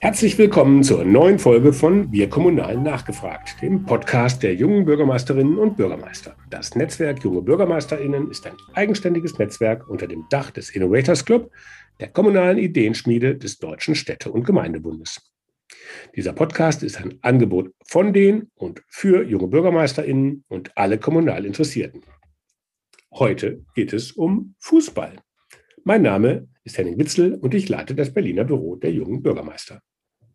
Herzlich willkommen zur neuen Folge von Wir Kommunal nachgefragt, dem Podcast der jungen Bürgermeisterinnen und Bürgermeister. Das Netzwerk Junge Bürgermeisterinnen ist ein eigenständiges Netzwerk unter dem Dach des Innovators Club, der kommunalen Ideenschmiede des Deutschen Städte- und Gemeindebundes. Dieser Podcast ist ein Angebot von den und für junge Bürgermeisterinnen und alle kommunal Interessierten. Heute geht es um Fußball. Mein Name ist Henning Witzel und ich leite das Berliner Büro der jungen Bürgermeister.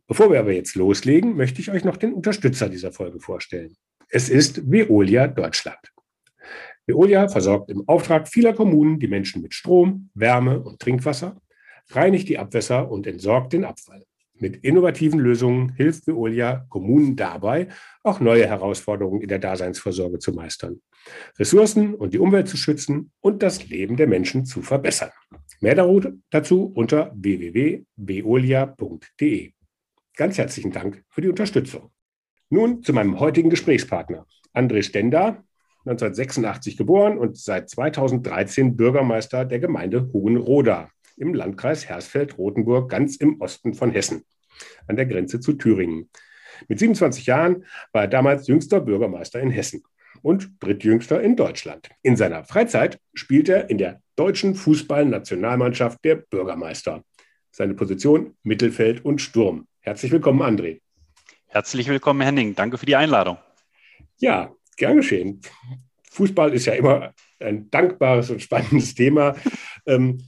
Bevor wir aber jetzt loslegen, möchte ich euch noch den Unterstützer dieser Folge vorstellen. Es ist Veolia Deutschland. Veolia versorgt im Auftrag vieler Kommunen die Menschen mit Strom, Wärme und Trinkwasser, reinigt die Abwässer und entsorgt den Abfall. Mit innovativen Lösungen hilft Veolia Kommunen dabei, auch neue Herausforderungen in der Daseinsvorsorge zu meistern, Ressourcen und die Umwelt zu schützen und das Leben der Menschen zu verbessern. Mehr dazu unter www.veolia.de. Ganz herzlichen Dank für die Unterstützung. Nun zu meinem heutigen Gesprächspartner, André Stender, 1986 geboren und seit 2013 Bürgermeister der Gemeinde Hohenroda im Landkreis Hersfeld-Rotenburg, ganz im Osten von Hessen, an der Grenze zu Thüringen. Mit 27 Jahren war er damals jüngster Bürgermeister in Hessen und drittjüngster in Deutschland. In seiner Freizeit spielt er in der deutschen Fußballnationalmannschaft der Bürgermeister. Seine Position Mittelfeld und Sturm. Herzlich willkommen, André. Herzlich willkommen, Henning. Danke für die Einladung. Ja, gern geschehen. Fußball ist ja immer ein dankbares und spannendes Thema. Ähm,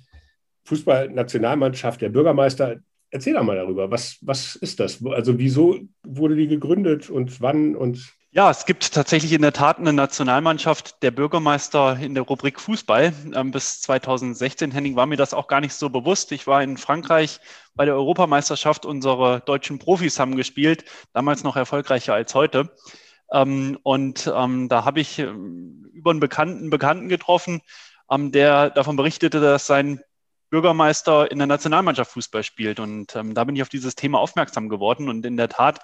Fußballnationalmannschaft der Bürgermeister. Erzähl doch mal darüber. Was, was ist das? Also, wieso wurde die gegründet und wann und ja, es gibt tatsächlich in der Tat eine Nationalmannschaft der Bürgermeister in der Rubrik Fußball. Ähm, bis 2016, Henning, war mir das auch gar nicht so bewusst. Ich war in Frankreich bei der Europameisterschaft. Unsere deutschen Profis haben gespielt, damals noch erfolgreicher als heute. Ähm, und ähm, da habe ich über einen Bekannten, Bekannten getroffen, der davon berichtete, dass sein Bürgermeister in der Nationalmannschaft Fußball spielt. Und da bin ich auf dieses Thema aufmerksam geworden. Und in der Tat,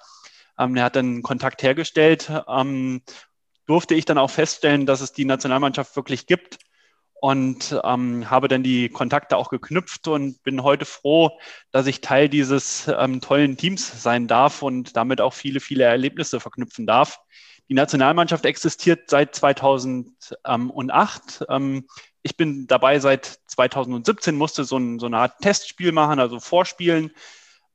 ähm, er hat dann Kontakt hergestellt, ähm, durfte ich dann auch feststellen, dass es die Nationalmannschaft wirklich gibt und ähm, habe dann die Kontakte auch geknüpft und bin heute froh, dass ich Teil dieses ähm, tollen Teams sein darf und damit auch viele, viele Erlebnisse verknüpfen darf. Die Nationalmannschaft existiert seit 2008. Ähm, ich bin dabei seit 2017, musste so, so eine Art Testspiel machen, also Vorspielen,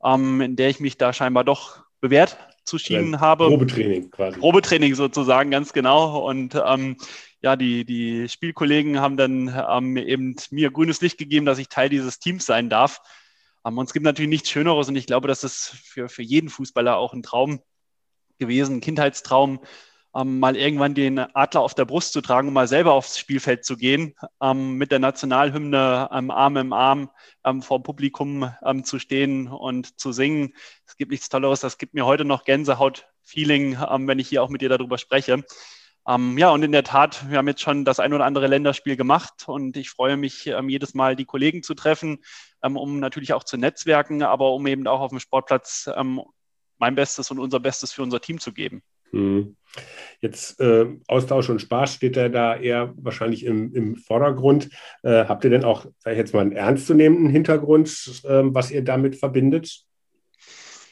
ähm, in der ich mich da scheinbar doch bewährt zu schienen ja, habe. Probetraining quasi. Probetraining sozusagen, ganz genau. Und ähm, ja, die, die Spielkollegen haben dann ähm, eben mir grünes Licht gegeben, dass ich Teil dieses Teams sein darf. Ähm, und es gibt natürlich nichts Schöneres und ich glaube, das ist für, für jeden Fußballer auch ein Traum gewesen, ein Kindheitstraum, ähm, mal irgendwann den Adler auf der Brust zu tragen und mal selber aufs Spielfeld zu gehen, ähm, mit der Nationalhymne ähm, Arm im Arm ähm, vor Publikum ähm, zu stehen und zu singen. Es gibt nichts Tolleres, das gibt mir heute noch Gänsehaut-Feeling, ähm, wenn ich hier auch mit dir darüber spreche. ja, und in der Tat, wir haben jetzt schon das ein oder andere Länderspiel gemacht und ich freue mich jedes Mal, die Kollegen zu treffen, um natürlich auch zu netzwerken, aber um eben auch auf dem Sportplatz mein Bestes und unser Bestes für unser Team zu geben. Hm. Jetzt äh, Austausch und Spaß steht ja da eher wahrscheinlich im, im Vordergrund. Äh, habt ihr denn auch, sag ich jetzt mal, einen ernstzunehmenden Hintergrund, äh, was ihr damit verbindet?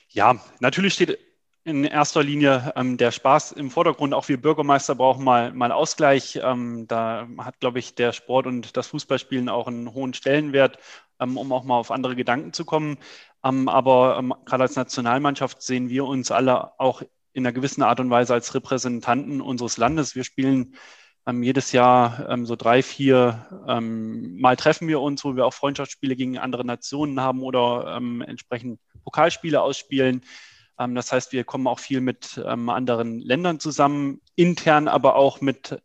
Ja, natürlich steht in erster Linie ähm, der Spaß im Vordergrund. Auch wir Bürgermeister brauchen mal, mal Ausgleich. Ähm, da hat, glaube ich, der Sport und das Fußballspielen auch einen hohen Stellenwert, ähm, um auch mal auf andere Gedanken zu kommen. Ähm, aber ähm, gerade als Nationalmannschaft sehen wir uns alle auch in einer gewissen Art und Weise als Repräsentanten unseres Landes. Wir spielen ähm, jedes Jahr ähm, so drei, vier ähm, Mal treffen wir uns, wo wir auch Freundschaftsspiele gegen andere Nationen haben oder ähm, entsprechend Pokalspiele ausspielen. Ähm, das heißt, wir kommen auch viel mit ähm, anderen Ländern zusammen, intern, aber auch mit,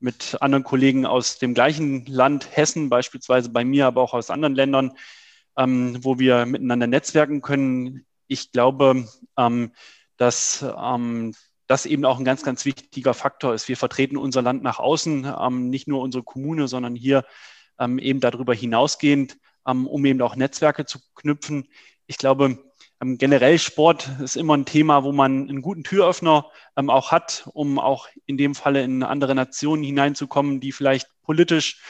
mit anderen Kollegen aus dem gleichen Land, Hessen beispielsweise bei mir, aber auch aus anderen Ländern, wo wir miteinander netzwerken können. Ich glaube, dass ähm, das eben auch ein ganz, ganz wichtiger Faktor ist. Wir vertreten unser Land nach außen, ähm, nicht nur unsere Kommune, sondern hier ähm, eben darüber hinausgehend, ähm, um eben auch Netzwerke zu knüpfen. Ich glaube, ähm, generell Sport ist immer ein Thema, wo man einen guten Türöffner ähm, auch hat, um auch in dem Falle in andere Nationen hineinzukommen, die vielleicht politisch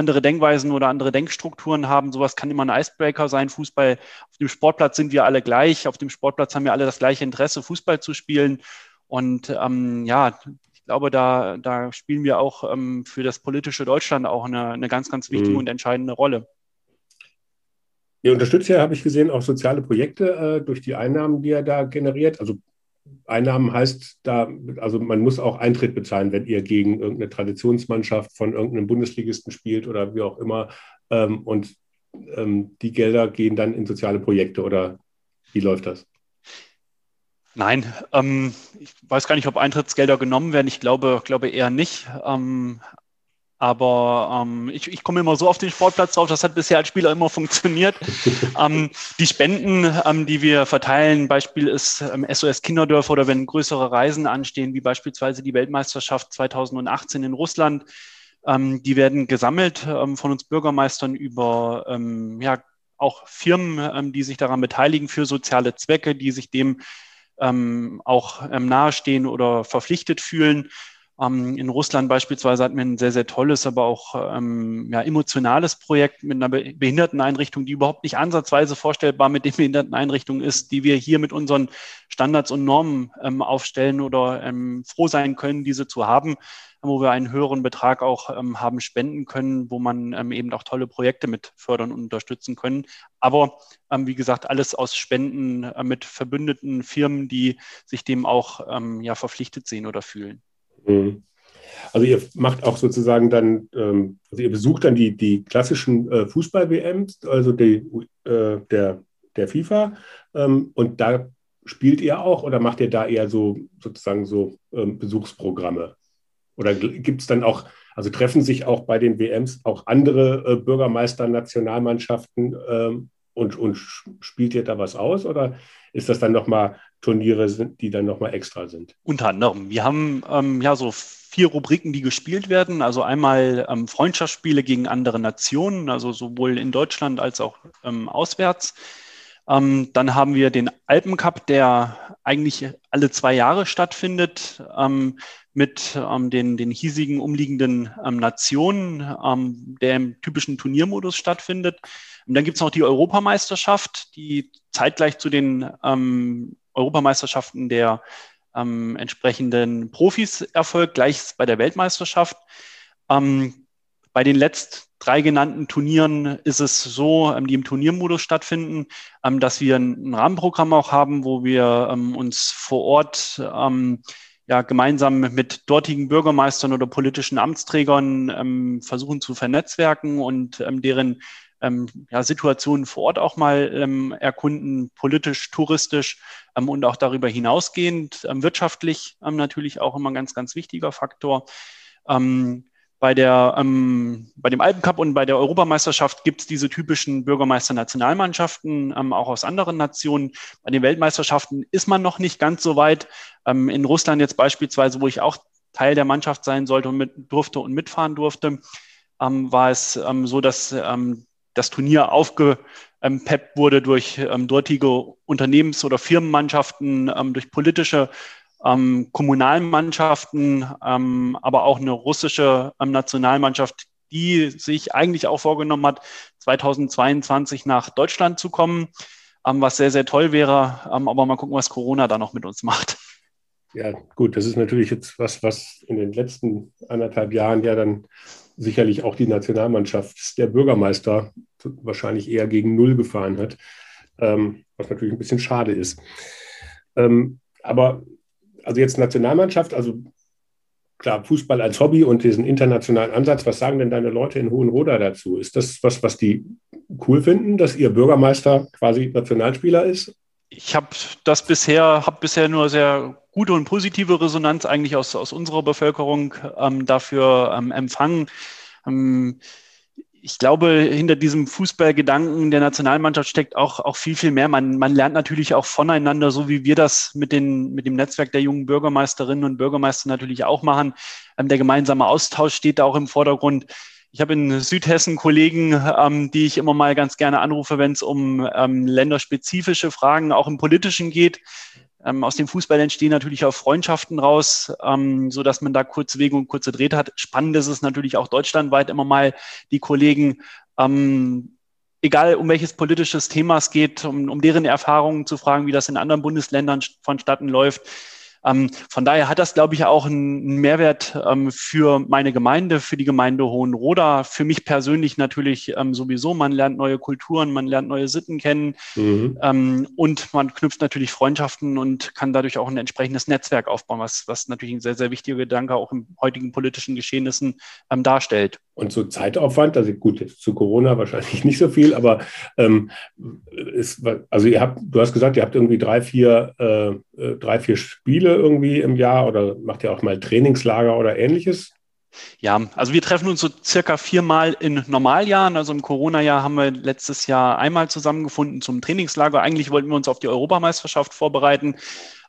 andere Denkweisen oder andere Denkstrukturen haben. Sowas kann immer ein Icebreaker sein. Fußball, auf dem Sportplatz sind wir alle gleich. Auf dem Sportplatz haben wir alle das gleiche Interesse, Fußball zu spielen. Und ähm, ja, ich glaube, da, da spielen wir auch ähm, für das politische Deutschland auch eine, eine ganz, ganz wichtige mhm. und entscheidende Rolle. Ihr unterstützt ja, habe ich gesehen, auch soziale Projekte äh, durch die Einnahmen, die er da generiert. Also Einnahmen heißt da, also man muss auch Eintritt bezahlen, wenn ihr gegen irgendeine Traditionsmannschaft von irgendeinem Bundesligisten spielt oder wie auch immer. Ähm, und ähm, die Gelder gehen dann in soziale Projekte oder wie läuft das? Nein, ähm, ich weiß gar nicht, ob Eintrittsgelder genommen werden. Ich glaube, glaube eher nicht. Ähm, aber ähm, ich, ich komme immer so auf den Sportplatz drauf, das hat bisher als Spieler immer funktioniert. ähm, die Spenden, ähm, die wir verteilen, Beispiel ist ähm, SOS Kinderdörfer oder wenn größere Reisen anstehen, wie beispielsweise die Weltmeisterschaft 2018 in Russland, ähm, die werden gesammelt ähm, von uns Bürgermeistern über ähm, ja, auch Firmen, ähm, die sich daran beteiligen für soziale Zwecke, die sich dem ähm, auch ähm, nahestehen oder verpflichtet fühlen. Ähm, in Russland beispielsweise hatten wir ein sehr, sehr tolles, aber auch ähm, ja, emotionales Projekt mit einer Behinderteneinrichtung, die überhaupt nicht ansatzweise vorstellbar mit den Behinderteneinrichtungen ist, die wir hier mit unseren Standards und Normen ähm, aufstellen oder ähm, froh sein können, diese zu haben, wo wir einen höheren Betrag auch ähm, haben spenden können, wo man ähm, eben auch tolle Projekte mit fördern und unterstützen können. Aber wie gesagt, alles aus Spenden äh, mit verbündeten Firmen, die sich dem auch ja, verpflichtet sehen oder fühlen. Mhm. Also ihr macht auch sozusagen dann, ähm, also ihr besucht dann die, die klassischen äh, Fußball-WMs, also die, äh, der, der FIFA, ähm, und da spielt ihr auch oder macht ihr da eher so sozusagen so ähm, Besuchsprogramme? Oder gibt es dann auch, also treffen sich auch bei den WMs auch andere äh, Bürgermeister, Nationalmannschaften und, und spielt ihr da was aus? Oder ist das dann nochmal Turniere, die dann nochmal extra sind? Unter anderem. Wir haben ähm, ja so vier Rubriken, die gespielt werden. Also einmal ähm, Freundschaftsspiele gegen andere Nationen, also sowohl in Deutschland als auch ähm, auswärts. Ähm, dann haben wir den Alpencup, der eigentlich alle zwei Jahre stattfindet, ähm, mit ähm, den, den hiesigen umliegenden ähm, Nationen, ähm, der im typischen Turniermodus stattfindet. Und dann gibt es noch die Europameisterschaft, die zeitgleich zu den ähm, Europameisterschaften der entsprechenden Profis erfolgt, gleich bei der Weltmeisterschaft. Ähm, bei den letzten drei genannten Turnieren ist es so, ähm, die im Turniermodus stattfinden, ähm, dass wir ein Rahmenprogramm auch haben, wo wir ähm, uns vor Ort ja, gemeinsam mit dortigen Bürgermeistern oder politischen Amtsträgern versuchen zu vernetzwerken und deren ja, Situationen vor Ort auch mal erkunden, politisch, touristisch und auch darüber hinausgehend, wirtschaftlich natürlich auch immer ein ganz, ganz wichtiger Faktor. Ähm, bei, der, bei dem Alpencup und bei der Europameisterschaft gibt es diese typischen Bürgermeister-Nationalmannschaften, auch aus anderen Nationen. Bei den Weltmeisterschaften ist man noch nicht ganz so weit. in Russland jetzt beispielsweise, wo ich auch Teil der Mannschaft sein sollte und mit durfte und mitfahren durfte, war es so, dass das Turnier aufgepeppt wurde durch ähm, dortige Unternehmens- oder Firmenmannschaften, ähm, durch politische ähm, Kommunalmannschaften, ähm, aber auch eine russische ähm, Nationalmannschaft, die sich eigentlich auch vorgenommen hat, 2022 nach Deutschland zu kommen, ähm, was sehr, sehr toll wäre. aber mal gucken, was Corona da noch mit uns macht. Ja, gut, das ist natürlich jetzt was, was in den letzten anderthalb Jahren ja dann sicherlich auch die Nationalmannschaft der Bürgermeister wahrscheinlich eher gegen Null gefahren hat, ähm, was natürlich ein bisschen schade ist. Ähm, aber also jetzt Nationalmannschaft, also klar, Fußball als Hobby und diesen internationalen Ansatz, was sagen denn deine Leute in Hohenroda dazu? Ist das was, was die cool finden, dass ihr Bürgermeister quasi Nationalspieler ist? Ich habe das bisher, habe bisher nur sehr gute und positive Resonanz eigentlich aus, aus unserer Bevölkerung ähm, dafür ähm, empfangen. Ähm, ich glaube, hinter diesem Fußballgedanken der Nationalmannschaft steckt auch, auch viel, viel mehr. Man, man lernt natürlich auch voneinander, so wie wir das mit, den, mit dem Netzwerk der jungen Bürgermeisterinnen und Bürgermeister natürlich auch machen. Ähm, der gemeinsame Austausch steht da auch im Vordergrund. Ich habe in Südhessen Kollegen, ähm, die ich immer mal ganz gerne anrufe, wenn es um ähm, länderspezifische Fragen auch im Politischen geht Ähm, aus dem Fußball entstehen natürlich auch Freundschaften raus, ähm, so dass man da kurze Wege und kurze Drehte hat. Spannend ist es natürlich auch deutschlandweit immer mal die Kollegen, ähm, egal um welches politisches Thema es geht, um, um deren Erfahrungen zu fragen, wie das in anderen Bundesländern vonstatten läuft. Ähm, von daher hat das, glaube ich, auch einen Mehrwert ähm, für meine Gemeinde, für die Gemeinde Hohenroda, für mich persönlich natürlich ähm, sowieso. Man lernt neue Kulturen, man lernt neue Sitten kennen mhm. Ähm, und man knüpft natürlich Freundschaften und kann dadurch auch ein entsprechendes Netzwerk aufbauen, was, was natürlich ein sehr, sehr wichtiger Gedanke auch im heutigen politischen Geschehnissen ähm, darstellt. Und so Zeitaufwand, also gut, jetzt zu Corona wahrscheinlich nicht so viel, aber ähm, ist, also ihr habt, du hast gesagt, ihr habt irgendwie drei, vier, äh, äh, drei, vier Spiele irgendwie im Jahr oder macht ihr auch mal Trainingslager oder ähnliches? Ja, also wir treffen uns so circa viermal in Normaljahren. Also im Corona-Jahr haben wir letztes Jahr einmal zusammengefunden zum Trainingslager. Eigentlich wollten wir uns auf die Europameisterschaft vorbereiten.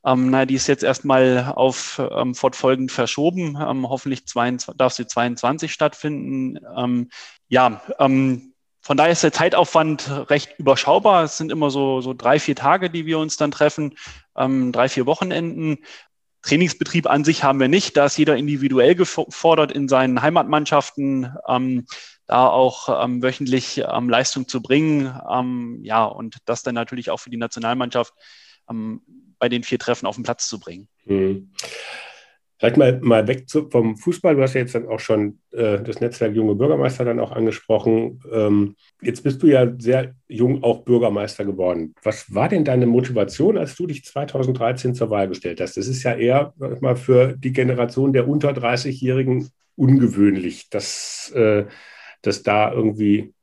Ähm, na, die ist jetzt erstmal auf ähm, fortfolgend verschoben. Ähm, hoffentlich 22, darf sie 22 stattfinden. Ähm, ja, ähm, von daher ist der Zeitaufwand recht überschaubar. Es sind immer so, so drei, vier Tage, die wir uns dann treffen, ähm, drei, vier Wochenenden. Trainingsbetrieb an sich haben wir nicht. Da ist jeder individuell gefordert in seinen Heimatmannschaften, ähm, da auch ähm, wöchentlich ähm, Leistung zu bringen. Ähm, ja, und das dann natürlich auch für die Nationalmannschaft ähm, bei den vier Treffen auf den Platz zu bringen. Hm. Vielleicht mal, mal weg zu, vom Fußball. Du hast ja jetzt dann auch schon äh, das Netzwerk Junge Bürgermeister dann auch angesprochen. Ähm, jetzt bist du ja sehr jung auch Bürgermeister geworden. Was war denn deine Motivation, als du dich 2013 zur Wahl gestellt hast? Das ist ja eher mal für die Generation der unter 30-Jährigen ungewöhnlich, dass, äh, dass da irgendwie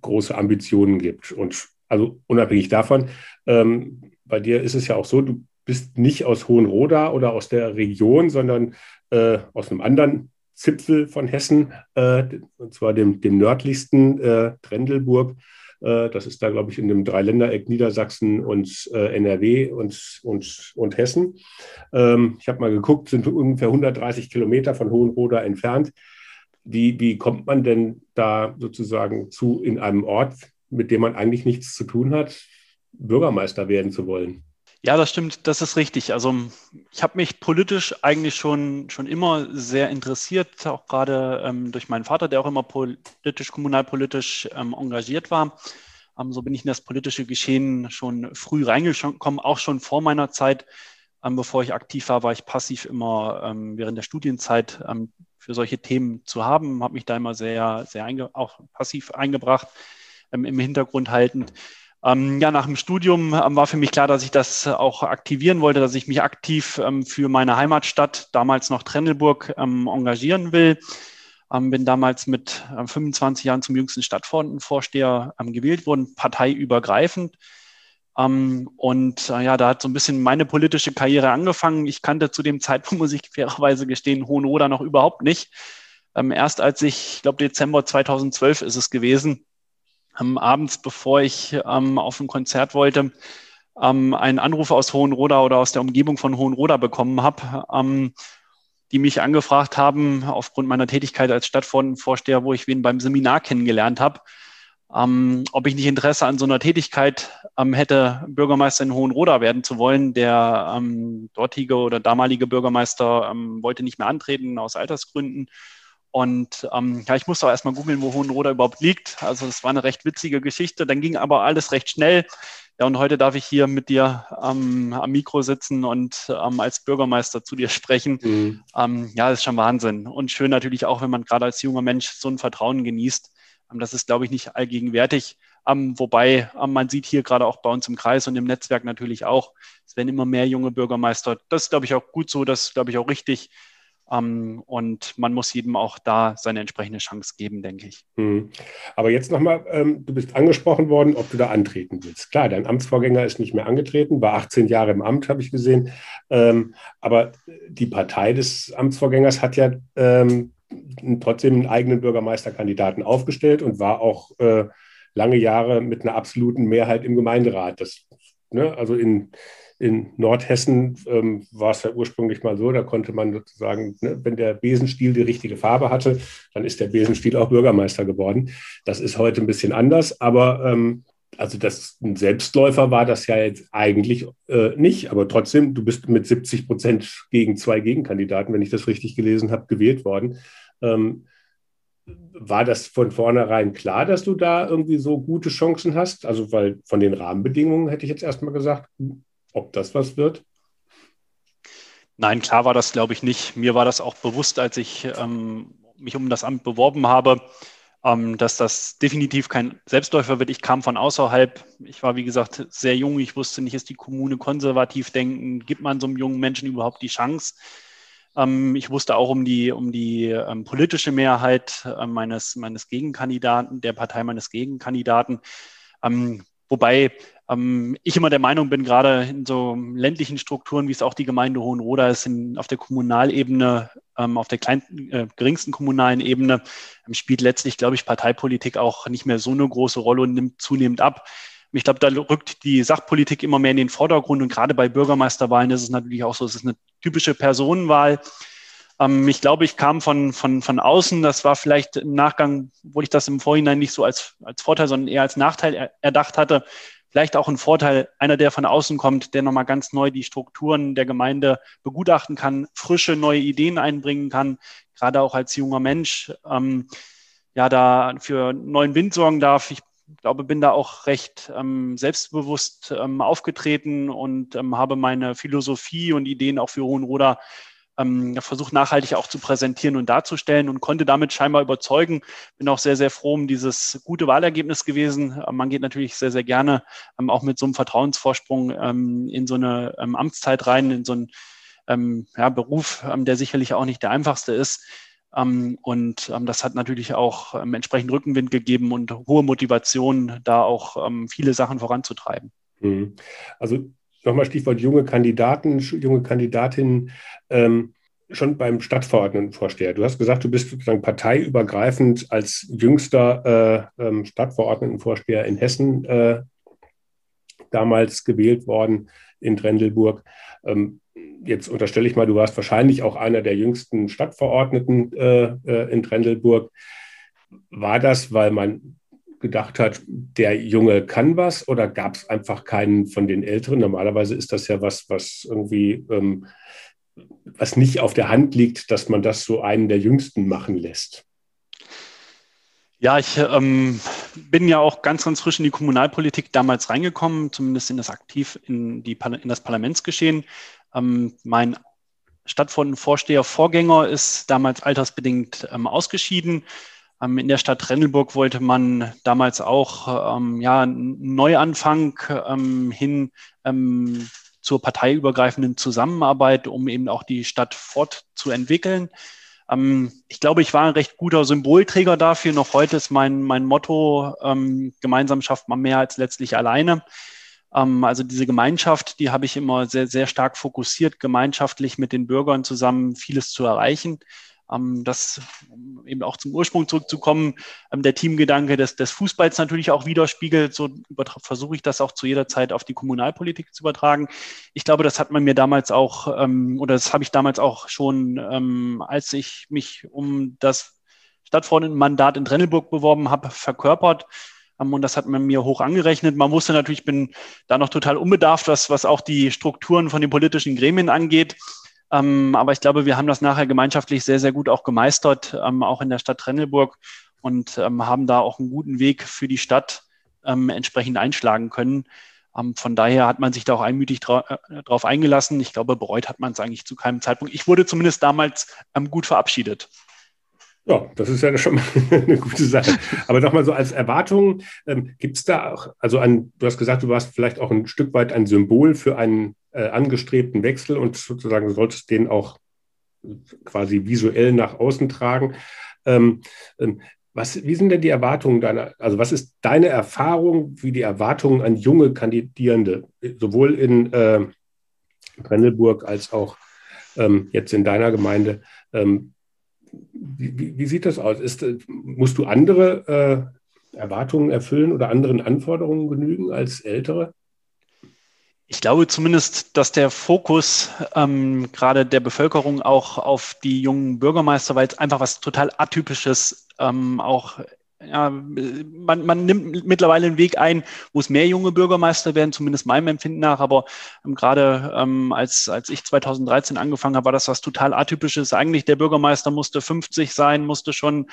große Ambitionen gibt. Und also unabhängig davon, ähm, bei dir ist es ja auch so, du bist nicht aus Hohenroda oder aus der Region, sondern äh, aus einem anderen Zipfel von Hessen, äh, und zwar dem, dem nördlichsten äh, Trendelburg. Äh, das ist da, glaube ich, in dem Dreiländereck Niedersachsen und äh, NRW und, und, und Hessen. Ähm, ich habe mal geguckt, sind ungefähr 130 Kilometer von Hohenroda entfernt. Wie, wie kommt man denn da sozusagen zu in einem Ort, mit dem man eigentlich nichts zu tun hat? Bürgermeister werden zu wollen. Ja, das stimmt, das ist richtig. Also ich habe mich politisch eigentlich schon, schon immer sehr interessiert, auch gerade ähm, durch meinen Vater, der auch immer politisch, kommunalpolitisch ähm, engagiert war. Ähm, so bin ich in das politische Geschehen schon früh reingekommen, auch schon vor meiner Zeit. Ähm, bevor ich aktiv war, war ich passiv immer ähm, während der Studienzeit ähm, für solche Themen zu haben, habe mich da immer sehr, sehr auch passiv eingebracht, im Hintergrund haltend. Ähm, ja, nach dem Studium ähm, war für mich klar, dass ich das auch aktivieren wollte, dass ich mich aktiv ähm, für meine Heimatstadt, damals noch Trendelburg, ähm, engagieren will. Ähm, bin damals mit 25 äh, Jahren zum jüngsten Stadtvorsteher ähm, gewählt worden, parteiübergreifend. und äh, ja, da hat so ein bisschen meine politische Karriere angefangen. Ich kannte zu dem Zeitpunkt, muss ich fairerweise gestehen, Hohenroda noch überhaupt nicht. erst als ich, ich glaube Dezember 2012 ist es gewesen, ähm, abends, bevor ich ähm, auf ein Konzert wollte, ähm, einen Anruf aus Hohenroda oder aus der Umgebung von Hohenroda bekommen habe, ähm, die mich angefragt haben, aufgrund meiner Tätigkeit als Stadtvorsteher, wo ich wen beim Seminar kennengelernt habe, ähm, ob ich nicht Interesse an so einer Tätigkeit ähm, hätte, Bürgermeister in Hohenroda werden zu wollen. Der dortige oder damalige Bürgermeister wollte nicht mehr antreten aus Altersgründen. Und ähm, ja, ich musste auch erstmal googeln, wo Hohenroda überhaupt liegt. Also es war eine recht witzige Geschichte. Dann ging aber alles recht schnell. Ja, und heute darf ich hier mit dir ähm, am Mikro sitzen und ähm, als Bürgermeister zu dir sprechen. Mhm. Ähm, ja, das ist schon Wahnsinn. Und schön natürlich auch, wenn man gerade als junger Mensch so ein Vertrauen genießt. Ähm, das ist, glaube ich, nicht allgegenwärtig. Ähm, wobei ähm, man sieht hier gerade auch bei uns im Kreis und im Netzwerk natürlich auch, es werden immer mehr junge Bürgermeister. Das ist, glaube ich, auch gut so, das ist, glaube ich, auch richtig. Ähm, und man muss jedem auch da seine entsprechende Chance geben, denke ich. Hm. Aber jetzt nochmal, ähm, du bist angesprochen worden, ob du da antreten willst. Klar, dein Amtsvorgänger ist nicht mehr angetreten, war 18 Jahre im Amt, habe ich gesehen. Ähm, aber die Partei des Amtsvorgängers hat ja ähm, trotzdem einen eigenen Bürgermeisterkandidaten aufgestellt und war auch äh, lange Jahre mit einer absoluten Mehrheit im Gemeinderat. Das, ne, also in in Nordhessen ähm, war es ja ursprünglich mal so, da konnte man sozusagen, ne, wenn der Besenstiel die richtige Farbe hatte, dann ist der Besenstiel auch Bürgermeister geworden. Das ist heute ein bisschen anders, aber ähm, also das ein Selbstläufer war das ja jetzt eigentlich äh, nicht, aber trotzdem, du bist mit 70 Prozent gegen zwei Gegenkandidaten, wenn ich das richtig gelesen habe, gewählt worden. Ähm, war das von vornherein klar, dass du da irgendwie so gute Chancen hast? Also, weil von den Rahmenbedingungen hätte ich jetzt erstmal gesagt, ob das was wird? Nein, klar war das, glaube ich, nicht. Mir war das auch bewusst, als ich ähm, mich um das Amt beworben habe, ähm, dass das definitiv kein Selbstläufer wird. Ich kam von außerhalb. Ich war, wie gesagt, sehr jung. Ich wusste nicht, ist die Kommune konservativ denken? Gibt man so einem jungen Menschen überhaupt die Chance? Ähm, ich wusste auch um die, um die ähm, politische Mehrheit äh, meines, meines Gegenkandidaten, der Partei meines Gegenkandidaten. Ähm, wobei ich immer der Meinung bin, gerade in so ländlichen Strukturen, wie es auch die Gemeinde Hohenroda ist, in, auf der Kommunalebene, ähm, auf der kleinsten, äh, geringsten kommunalen Ebene, ähm, spielt letztlich, glaube ich, Parteipolitik auch nicht mehr so eine große Rolle und nimmt zunehmend ab. Ich glaube, da rückt die Sachpolitik immer mehr in den Vordergrund und gerade bei Bürgermeisterwahlen ist es natürlich auch so, es ist eine typische Personenwahl. Ähm, ich glaube, ich kam von, von, von außen. Das war vielleicht im Nachgang, wo ich das im Vorhinein nicht so als, als Vorteil, sondern eher als Nachteil erdacht hatte, vielleicht auch ein Vorteil, einer, der von außen kommt, der nochmal ganz neu die Strukturen der Gemeinde begutachten kann, frische neue Ideen einbringen kann, gerade auch als junger Mensch, ähm, ja, da für neuen Wind sorgen darf. Ich glaube, bin da auch recht ähm, selbstbewusst ähm, aufgetreten und ähm, habe meine Philosophie und Ideen auch für Hohenroda ähm, versucht nachhaltig auch zu präsentieren und darzustellen und konnte damit scheinbar überzeugen. Bin auch sehr, sehr froh um dieses gute Wahlergebnis gewesen. Man geht natürlich sehr, sehr gerne ähm, auch mit so einem Vertrauensvorsprung ähm, in so eine ähm, Amtszeit rein, in so einen ähm, ja, Beruf, ähm, der sicherlich auch nicht der einfachste ist. und das hat natürlich auch entsprechend Rückenwind gegeben und hohe Motivation, da auch viele Sachen voranzutreiben. Mhm. Also nochmal Stichwort junge Kandidaten, junge Kandidatinnen, ähm, schon beim Stadtverordnetenvorsteher. Du hast gesagt, du bist sozusagen parteiübergreifend als jüngster äh, ähm, Stadtverordnetenvorsteher in Hessen äh, damals gewählt worden in Trendelburg. Ähm, jetzt unterstelle ich mal, du warst wahrscheinlich auch einer der jüngsten Stadtverordneten äh, äh in Trendelburg. War das, weil man gedacht hat, der Junge kann was oder gab es einfach keinen von den Älteren? Normalerweise ist das ja was, was irgendwie, ähm, was nicht auf der Hand liegt, dass man das so einen der Jüngsten machen lässt. Ja, ich ähm, bin ja auch ganz, ganz frisch in die Kommunalpolitik damals reingekommen, zumindest in das aktiv in, die, in das Parlamentsgeschehen. Ähm, mein Stadtvorsteher Vorgänger ist damals altersbedingt ähm, ausgeschieden. Ähm, in der Stadt Rennelburg wollte man damals auch ähm, ja, einen Neuanfang ähm, hin ähm, zur parteiübergreifenden Zusammenarbeit, um eben auch die Stadt fortzuentwickeln. Ähm, ich glaube, ich war ein recht guter Symbolträger dafür. Noch heute ist mein, mein Motto, ähm, gemeinsam schafft man mehr als letztlich alleine. also diese Gemeinschaft, die habe ich immer sehr, sehr stark fokussiert, gemeinschaftlich mit den Bürgern zusammen vieles zu erreichen. Ähm, das, um eben auch zum Ursprung zurückzukommen, ähm, der Teamgedanke des, des Fußballs natürlich auch widerspiegelt. So versuche ich das auch zu jeder Zeit auf die Kommunalpolitik zu übertragen. Ich glaube, das hat man mir damals auch, ähm, oder das habe ich damals auch schon, als ich mich um das Stadtverordnetenmandat in Trennelburg beworben habe, verkörpert. Und das hat man mir hoch angerechnet. Man wusste natürlich, ich bin da noch total unbedarft, was, was auch die Strukturen von den politischen Gremien angeht. Ähm, aber ich glaube, wir haben das nachher gemeinschaftlich sehr, sehr gut auch gemeistert, ähm, auch in der Stadt Trennelburg und ähm, haben da auch einen guten Weg für die Stadt ähm, entsprechend einschlagen können. Ähm, von daher hat man sich da auch einmütig dra äh, drauf eingelassen. Ich glaube, bereut hat man es eigentlich zu keinem Zeitpunkt. Ich wurde zumindest damals ähm, gut verabschiedet. Ja, das ist ja schon mal eine gute Sache. Aber nochmal so als Erwartung, ähm, gibt es da auch, also ein, du hast gesagt, du warst vielleicht auch ein Stück weit ein Symbol für einen äh, angestrebten Wechsel und sozusagen solltest den auch quasi visuell nach außen tragen. Ähm, ähm, was, wie sind denn die Erwartungen deiner, also was ist deine Erfahrung, wie die Erwartungen an junge Kandidierende, sowohl in äh, Brennelburg als auch ähm, jetzt in deiner Gemeinde, ähm, wie, wie, sieht das aus? Ist, musst du andere äh, Erwartungen erfüllen oder anderen Anforderungen genügen als Ältere? Ich glaube zumindest, dass der Fokus ähm, gerade der Bevölkerung auch auf die jungen Bürgermeister, weil es einfach was total Atypisches ähm, auch ja, man, man nimmt mittlerweile einen Weg ein, wo es mehr junge Bürgermeister werden, zumindest meinem Empfinden nach. Aber ähm, gerade ähm, als, als ich 2013 angefangen habe, war das was total atypisches. Eigentlich der Bürgermeister musste 50 sein, musste schon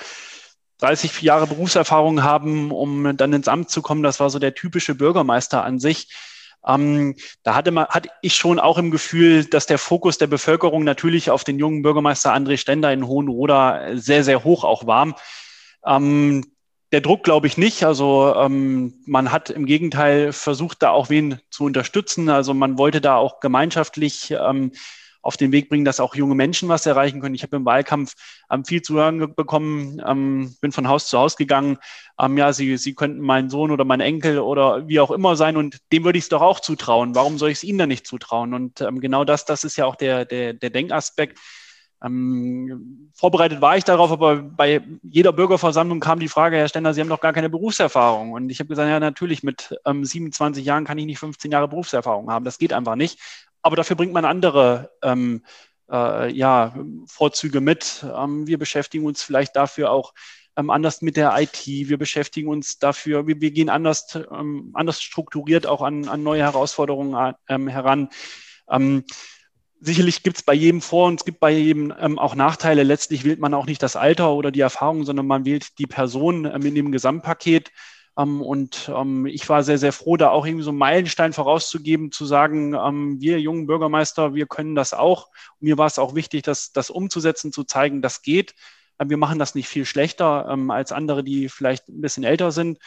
30 Jahre Berufserfahrung haben, um dann ins Amt zu kommen. Das war so der typische Bürgermeister an sich. Ähm, da hatte, man, hatte ich schon auch im Gefühl, dass der Fokus der Bevölkerung natürlich auf den jungen Bürgermeister André Stender in Hohenroda sehr, sehr hoch auch war. Ähm, der Druck glaube ich nicht. Also ähm, man hat im Gegenteil versucht, da auch wen zu unterstützen. Also man wollte da auch gemeinschaftlich ähm, auf den Weg bringen, dass auch junge Menschen was erreichen können. Ich habe im Wahlkampf ähm, viel zu hören bekommen, ähm, bin von Haus zu Haus gegangen. Ähm, ja, Sie, Sie könnten mein Sohn oder mein Enkel oder wie auch immer sein und dem würde ich es doch auch zutrauen. Warum soll ich es Ihnen dann nicht zutrauen? Und ähm, genau das, das ist ja auch der, der, der Denkaspekt. Ähm, vorbereitet war ich darauf, aber bei jeder Bürgerversammlung kam die Frage, Herr Stender, Sie haben doch gar keine Berufserfahrung. Und ich habe gesagt, ja, natürlich, mit ähm, 27 Jahren kann ich nicht 15 Jahre Berufserfahrung haben. Das geht einfach nicht. Aber dafür bringt man andere ähm, äh, ja, Vorzüge mit. Ähm, wir beschäftigen uns vielleicht dafür auch ähm, anders mit der IT. Wir beschäftigen uns dafür, wir, wir gehen anders, ähm, anders strukturiert auch an, an neue Herausforderungen ähm, heran. Ähm, sicherlich gibt es bei jedem Vor- und es gibt bei jedem ähm, auch Nachteile. Letztlich wählt man auch nicht das Alter oder die Erfahrung, sondern man wählt die Person ähm, in dem Gesamtpaket. Ähm, und ähm, ich war sehr, sehr froh, da auch irgendwie so einen Meilenstein vorauszugeben, zu sagen, ähm, wir jungen Bürgermeister, wir können das auch. Und mir war es auch wichtig, das, das umzusetzen, zu zeigen, das geht. Wir machen das nicht viel schlechter als andere, die vielleicht ein bisschen älter sind.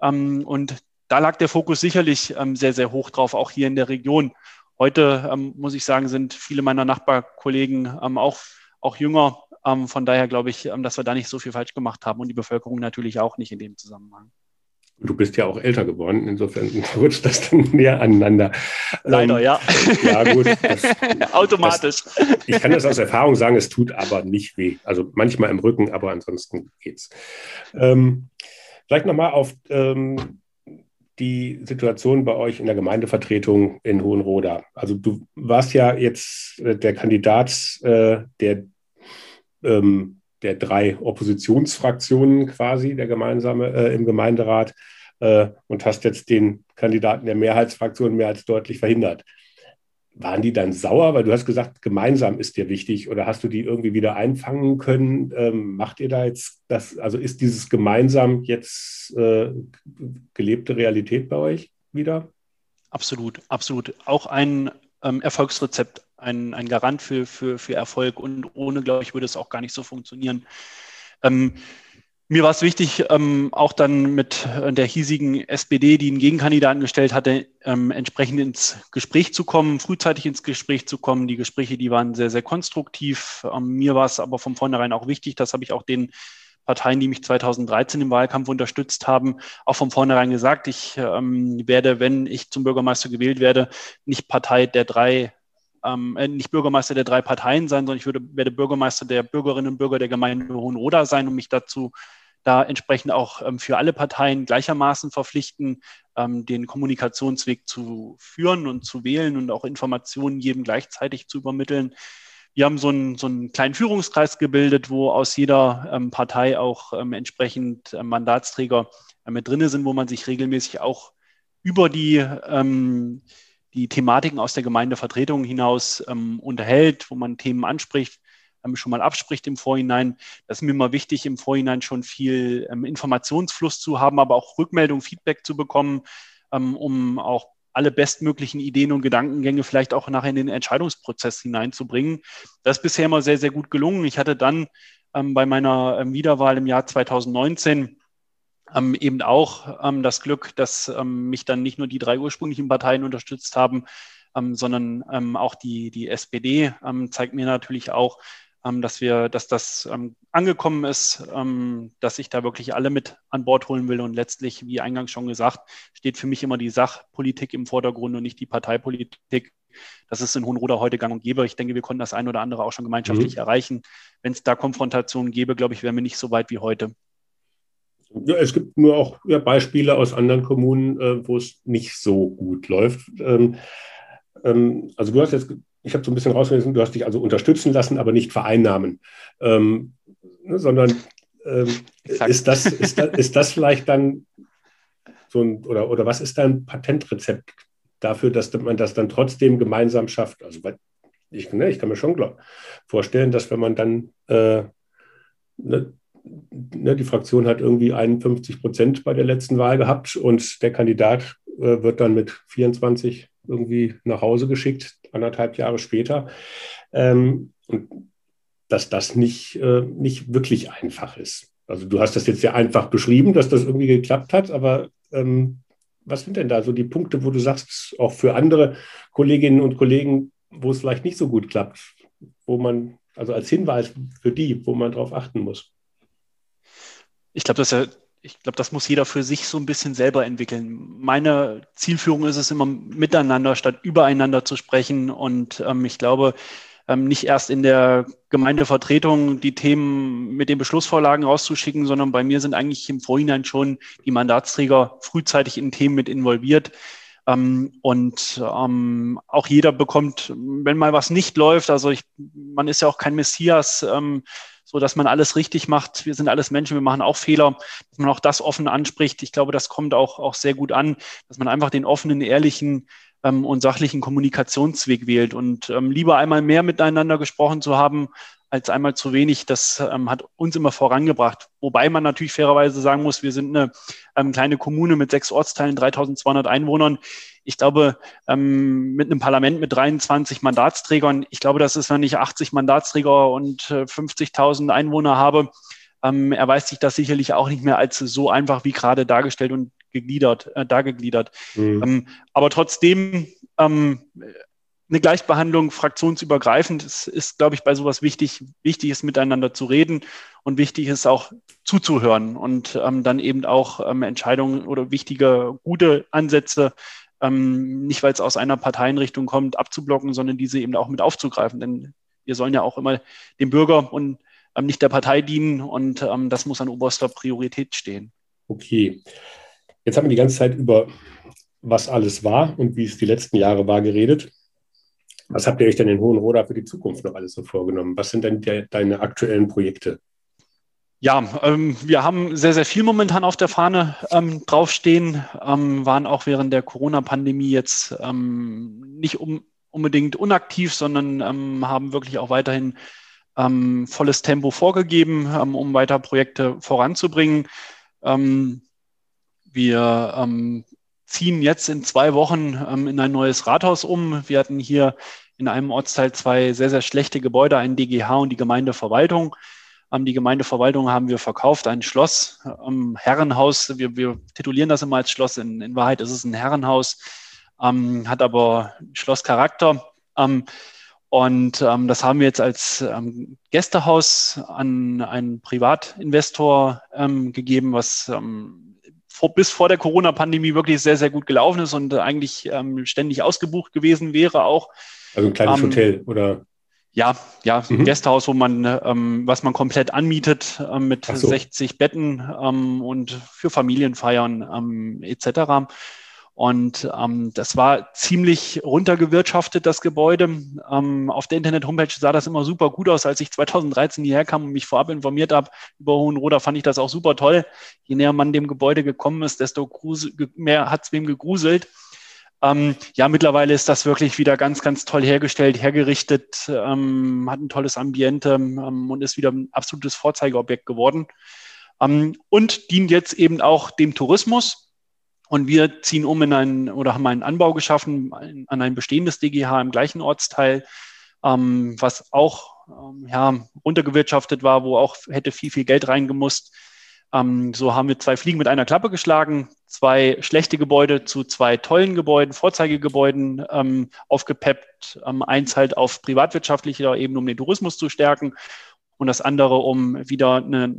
und da lag der Fokus sicherlich sehr, sehr hoch drauf, auch hier in der Region. Heute, muss ich sagen, sind viele meiner Nachbarkollegen auch, auch jünger. Von daher glaube ich, dass wir da nicht so viel falsch gemacht haben und die Bevölkerung natürlich auch nicht in dem Zusammenhang. Du bist ja auch älter geworden, insofern rutscht das dann näher aneinander. Leider, ähm, ja. Ja, gut. Das, Automatisch. Das, ich kann das aus Erfahrung sagen, es tut aber nicht weh. Also manchmal im Rücken, aber ansonsten geht's. Ähm, vielleicht nochmal auf ähm, die Situation bei euch in der Gemeindevertretung in Hohenroda? Also du warst ja jetzt äh, der Kandidat äh, der, ähm, der drei Oppositionsfraktionen quasi, der gemeinsame äh, im Gemeinderat äh, und hast jetzt den Kandidaten der Mehrheitsfraktion mehr als deutlich verhindert waren die dann sauer, weil du hast gesagt, gemeinsam ist dir wichtig oder hast du die irgendwie wieder einfangen können? Ähm, macht ihr da jetzt das, also ist dieses gemeinsam jetzt äh, gelebte Realität bei euch wieder? Absolut, absolut. Auch ein ähm, Erfolgsrezept, ein, ein Garant für, für, für Erfolg und ohne, glaube ich, würde es auch gar nicht so funktionieren. Ähm, mir war es wichtig, ähm, auch dann mit der hiesigen SPD, die einen Gegenkandidaten gestellt hatte, ähm, entsprechend ins Gespräch zu kommen, frühzeitig ins Gespräch zu kommen. Die Gespräche, die waren sehr, sehr konstruktiv. Ähm, mir war es aber von vornherein auch wichtig, das habe ich auch den Parteien, die mich 2013 im Wahlkampf unterstützt haben, auch von vornherein gesagt, ich ähm, werde, wenn ich zum Bürgermeister gewählt werde, nicht Partei der drei ähm, äh, nicht Bürgermeister der drei Parteien sein, sondern ich würde, werde Bürgermeister der Bürgerinnen und Bürger der Gemeinde Hohenroda sein, um mich dazu da entsprechend auch ähm, für alle Parteien gleichermaßen verpflichten, ähm, den Kommunikationsweg zu führen und zu wählen und auch Informationen jedem gleichzeitig zu übermitteln. Wir haben so einen, so einen kleinen Führungskreis gebildet, wo aus jeder ähm, Partei auch ähm, entsprechend äh, Mandatsträger äh, mit drin sind, wo man sich regelmäßig auch über die, ähm, die Thematiken aus der Gemeindevertretung hinaus ähm, unterhält, wo man Themen anspricht, ähm, schon mal abspricht im Vorhinein. Das ist mir immer wichtig, im Vorhinein schon viel ähm, Informationsfluss zu haben, aber auch Rückmeldung, Feedback zu bekommen, ähm, um auch alle bestmöglichen Ideen und Gedankengänge vielleicht auch nachher in den Entscheidungsprozess hineinzubringen. Das ist bisher immer sehr, sehr gut gelungen. Ich hatte dann ähm, bei meiner ähm, Wiederwahl im Jahr 2019 ähm, eben auch ähm, das Glück, dass ähm, mich dann nicht nur die drei ursprünglichen Parteien unterstützt haben, sondern auch die, die SPD zeigt mir natürlich auch, ähm, dass wir, dass das ähm, angekommen ist, ähm, dass ich da wirklich alle mit an Bord holen will. Und letztlich, wie eingangs schon gesagt, steht für mich immer die Sachpolitik im Vordergrund und nicht die Parteipolitik. Das ist in Hohenroda heute gang und gäbe. Ich denke, wir konnten das ein oder andere auch schon gemeinschaftlich mhm. erreichen. Wenn es da Konfrontationen gäbe, glaube ich, wären wir nicht so weit wie heute. Ja, es gibt nur auch ja, Beispiele aus anderen Kommunen, äh, wo es nicht so gut läuft. Ähm, ähm, also du hast jetzt ich habe so ein bisschen rausgelesen, du hast dich also unterstützen lassen, aber nicht vereinnahmen, ähm, ne, sondern ähm, ist, das, ist, das, ist das vielleicht dann so ein, oder, oder was ist dein Patentrezept dafür, dass man das dann trotzdem gemeinsam schafft? Also ich, ne, ich kann mir schon vorstellen, dass wenn man dann äh, ne, ne, die Fraktion hat irgendwie 51 Prozent bei der letzten Wahl gehabt und der Kandidat äh, wird dann mit 24 irgendwie nach Hause geschickt, anderthalb Jahre später. Ähm, und dass das nicht, äh, nicht wirklich einfach ist. Also du hast das jetzt sehr einfach beschrieben, dass das irgendwie geklappt hat, aber ähm, was sind denn da so die Punkte, wo du sagst, auch für andere Kolleginnen und Kollegen, wo es vielleicht nicht so gut klappt, wo man, also als Hinweis für die, wo man darauf achten muss? Ich glaube, dass ja das muss jeder für sich so ein bisschen selber entwickeln. Meine Zielführung ist es immer miteinander statt übereinander zu sprechen. Und ähm, ich glaube, ähm, nicht erst in der Gemeindevertretung die Themen mit den Beschlussvorlagen rauszuschicken, sondern bei mir sind eigentlich im Vorhinein schon die Mandatsträger frühzeitig in Themen mit involviert. Ähm, und ähm, auch jeder bekommt, wenn mal was nicht läuft, also ich, man ist ja auch kein Messias, ähm, so dass man alles richtig macht. Wir sind alles Menschen, wir machen auch Fehler, dass man auch das offen anspricht. Ich glaube, das kommt auch, auch sehr gut an, dass man einfach den offenen, ehrlichen ähm, und sachlichen Kommunikationsweg wählt und ähm, lieber einmal mehr miteinander gesprochen zu haben, als einmal zu wenig. Das ähm, hat uns immer vorangebracht. Wobei man natürlich fairerweise sagen muss, wir sind eine ähm, kleine Kommune mit sechs Ortsteilen, 3200 Einwohnern. Ich glaube, ähm, mit einem Parlament mit 23 Mandatsträgern, ich glaube, dass es, wenn ich 80 Mandatsträger und äh, 50.000 Einwohner habe, ähm, erweist sich das sicherlich auch nicht mehr als so einfach wie gerade dargestellt und gegliedert, äh, dargegliedert. Mhm. Ähm, aber trotzdem ähm, eine Gleichbehandlung fraktionsübergreifend ist, ist, glaube ich, bei sowas wichtig. Wichtig ist, miteinander zu reden und wichtig ist auch zuzuhören und ähm, dann eben auch ähm, Entscheidungen oder wichtige, gute Ansätze, ähm, nicht weil es aus einer Parteienrichtung kommt, abzublocken, sondern diese eben auch mit aufzugreifen. Denn wir sollen ja auch immer dem Bürger und ähm, nicht der Partei dienen und ähm, das muss an oberster Priorität stehen. Okay. Jetzt haben wir die ganze Zeit über was alles war und wie es die letzten Jahre war geredet. Was habt ihr euch denn in Hohenroda für die Zukunft noch alles so vorgenommen? Was sind denn de deine aktuellen Projekte? Ja, ähm, wir haben sehr, sehr viel momentan auf der Fahne ähm, draufstehen, ähm, waren auch während der Corona-Pandemie jetzt ähm, nicht um, unbedingt unaktiv, sondern ähm, haben wirklich auch weiterhin ähm, volles Tempo vorgegeben, um weiter Projekte voranzubringen. wir ziehen jetzt in zwei Wochen ähm, in ein neues Rathaus um. Wir hatten hier in einem Ortsteil zwei sehr, sehr schlechte Gebäude, ein DGH und die Gemeindeverwaltung. Ähm, die Gemeindeverwaltung haben wir verkauft, ein Schloss, ähm, Herrenhaus. Wir, wir, titulieren das immer als Schloss. In, in Wahrheit ist es ein Herrenhaus, ähm, hat aber Schlosscharakter. Ähm, und ähm, das haben wir jetzt als ähm, Gästehaus an einen Privatinvestor ähm, gegeben, was ähm, vor, bis vor der Corona-Pandemie wirklich sehr, sehr gut gelaufen ist und eigentlich ähm, ständig ausgebucht gewesen wäre auch. Also ein kleines ähm, Hotel oder? Ja, ja, mhm. ein Gasthaus, wo man, ähm, was man komplett anmietet äh, mit so. 60 Betten ähm, und für Familienfeiern ähm, etc. Und ähm, das war ziemlich runtergewirtschaftet, das Gebäude. Ähm, auf der Internet-Homepage sah das immer super gut aus. Als ich 2013 hierher kam und mich vorab informiert habe über Hohenroda, fand ich das auch super toll. Je näher man dem Gebäude gekommen ist, desto mehr hat es wem gegruselt. Ähm, ja, mittlerweile ist das wirklich wieder ganz, ganz toll hergestellt, hergerichtet, ähm, hat ein tolles Ambiente ähm, und ist wieder ein absolutes Vorzeigeobjekt geworden. Ähm, und dient jetzt eben auch dem Tourismus und wir ziehen um in einen oder haben einen Anbau geschaffen an ein bestehendes DGH im gleichen Ortsteil, ähm, was auch ähm, ja, runtergewirtschaftet war, wo auch hätte viel, viel Geld reingemusst. Ähm, so haben wir zwei Fliegen mit einer Klappe geschlagen, zwei schlechte Gebäude zu zwei tollen Gebäuden, Vorzeigegebäuden ähm, aufgepeppt. Ähm, eins halt auf privatwirtschaftlicher Ebene, um den Tourismus zu stärken und das andere, um wieder eine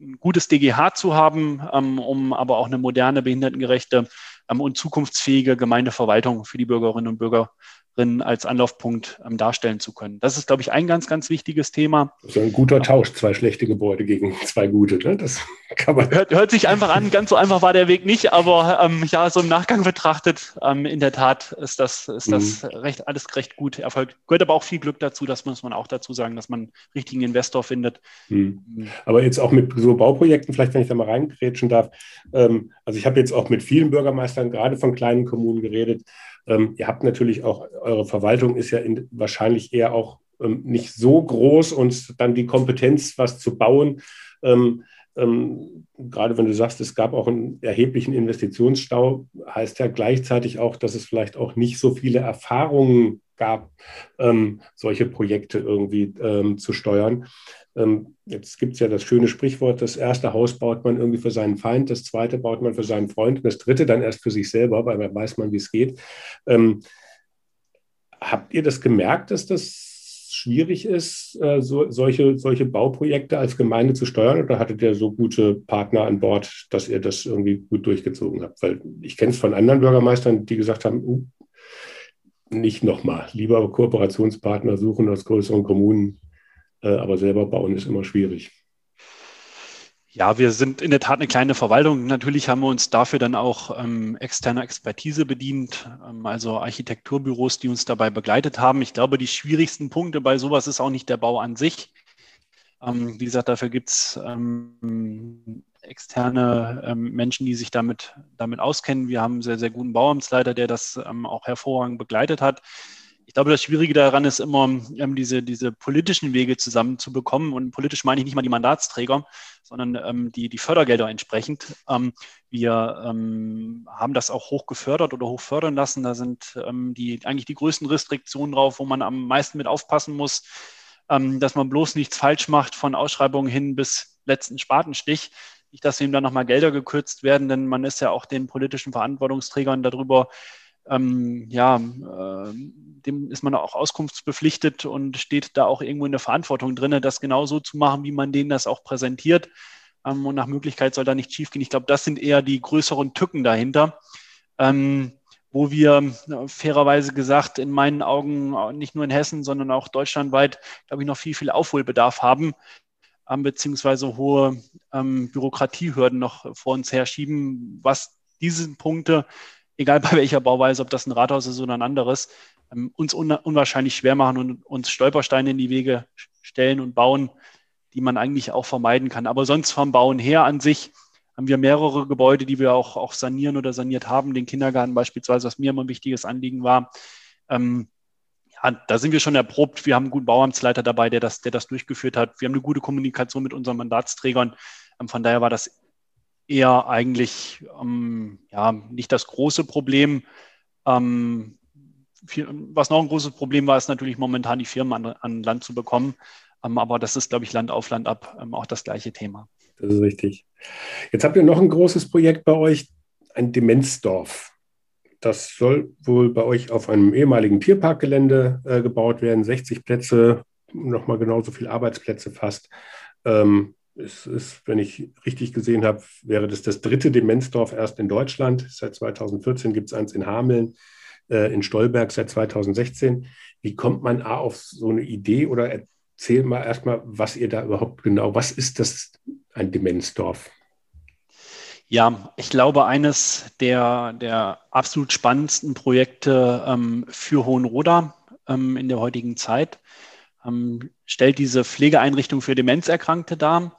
ein gutes DGH zu haben, ähm, um aber auch eine moderne, behindertengerechte ähm, und zukunftsfähige Gemeindeverwaltung für die Bürgerinnen und Bürger als Anlaufpunkt ähm, darstellen zu können. Das ist, glaube ich, ein ganz, ganz wichtiges Thema. So ein guter Tausch, zwei schlechte Gebäude gegen zwei gute. Ne? Das kann man. Hört, hört, sich einfach an, ganz so einfach war der Weg nicht, aber ähm, ja, so im Nachgang betrachtet, ähm, in der Tat ist das, ist das mhm. recht, alles recht gut erfolgt. Gehört aber auch viel Glück dazu, das muss man auch dazu sagen, dass man einen richtigen Investor findet. Mhm. mhm. Aber jetzt auch mit so Bauprojekten, vielleicht wenn ich da mal reingrätschen darf. Ähm, also ich habe jetzt auch mit vielen Bürgermeistern gerade von kleinen Kommunen geredet ähm, ihr habt natürlich auch, eure Verwaltung ist ja in, wahrscheinlich eher auch ähm, nicht so groß und dann die Kompetenz, was zu bauen. Ähm, ähm, gerade wenn du sagst, es gab auch einen erheblichen Investitionsstau, heißt ja gleichzeitig auch, dass es vielleicht auch nicht so viele Erfahrungen gab, ähm, solche Projekte irgendwie ähm, zu steuern. Ähm, jetzt gibt es ja das schöne Sprichwort, das erste Haus baut man irgendwie für seinen Feind, das zweite baut man für seinen Freund und das dritte dann erst für sich selber, weil man weiß man, wie es geht. Habt ihr das gemerkt, dass das schwierig ist, äh, so, solche, solche Bauprojekte als Gemeinde zu steuern? Oder hattet ihr so gute Partner an Bord, dass ihr das irgendwie gut durchgezogen habt? Weil ich kenne es von anderen Bürgermeistern, die gesagt haben, uh, nicht nochmal, lieber Kooperationspartner suchen aus größeren Kommunen, äh, aber selber bauen ist immer schwierig. Ja, wir sind in der Tat eine kleine Verwaltung. Natürlich haben wir uns dafür dann auch ähm, externe Expertise bedient, ähm, also Architekturbüros, die uns dabei begleitet haben. Ich glaube, die schwierigsten Punkte bei sowas ist auch nicht der Bau an sich. Ähm, wie gesagt, dafür gibt es ähm, externe ähm, Menschen, die sich damit, damit auskennen. Wir haben einen sehr, sehr guten Bauamtsleiter, der das ähm, auch hervorragend begleitet hat ich glaube, das Schwierige daran ist immer, ähm, diese, diese politischen Wege zusammenzubekommen. Und politisch meine ich nicht mal die Mandatsträger, sondern ähm, die, die Fördergelder entsprechend. Ähm, wir ähm, haben das auch hoch gefördert oder hoch fördern lassen. Da sind ähm, die, eigentlich die größten Restriktionen drauf, wo man am meisten mit aufpassen muss, ähm, dass man bloß nichts falsch macht von Ausschreibungen hin bis letzten Spatenstich. Nicht, dass ihm dann nochmal Gelder gekürzt werden, denn man ist ja auch den politischen Verantwortungsträgern darüber ähm, ja, äh, dem ist man auch auskunftsbepflichtet und steht da auch irgendwo in der Verantwortung drin, das genau so zu machen, wie man denen das auch präsentiert. Ähm, und nach Möglichkeit soll da nicht schiefgehen. Ich glaube, das sind eher die größeren Tücken dahinter. Ähm, wo wir äh, fairerweise gesagt in meinen Augen nicht nur in Hessen, sondern auch deutschlandweit, glaube ich, noch viel, viel Aufholbedarf haben, ähm, beziehungsweise hohe ähm, Bürokratiehürden noch vor uns herschieben, was diese Punkte egal bei welcher Bauweise, ob das ein Rathaus ist oder ein anderes, ähm, uns un unwahrscheinlich schwer machen und uns Stolpersteine in die Wege stellen und bauen, die man eigentlich auch vermeiden kann. Aber sonst vom Bauen her an sich haben wir mehrere Gebäude, die wir auch, auch sanieren oder saniert haben. Den Kindergarten beispielsweise, was mir immer ein wichtiges Anliegen war. Ähm, ja, da sind wir schon erprobt. Wir haben einen guten Bauamtsleiter dabei, der das, der das durchgeführt hat. Wir haben eine gute Kommunikation mit unseren Mandatsträgern. Ähm, von daher war das eher eigentlich ähm, ja, nicht das große Problem. Ähm, viel, was noch ein großes Problem war, ist natürlich momentan die Firmen an, an Land zu bekommen. Ähm, aber das ist, glaube ich, Land auf Land ab ähm, auch das gleiche Thema. Das ist richtig. Jetzt habt ihr noch ein großes Projekt bei euch, ein Demenzdorf. Das soll wohl bei euch auf einem ehemaligen Tierparkgelände äh, gebaut werden. 60 Plätze, nochmal genauso viele Arbeitsplätze fast. Ähm, es ist, wenn ich richtig gesehen habe, wäre das das dritte Demenzdorf erst in Deutschland. Seit 2014 gibt es eins in Hameln, äh, in Stolberg seit 2016. Wie kommt man A auf so eine Idee oder erzähl mal erstmal, was ihr da überhaupt genau, was ist das, ein Demenzdorf? Ja, ich glaube, eines der, der absolut spannendsten Projekte ähm, für Hohenroda ähm, in der heutigen Zeit ähm, stellt diese Pflegeeinrichtung für Demenzerkrankte dar,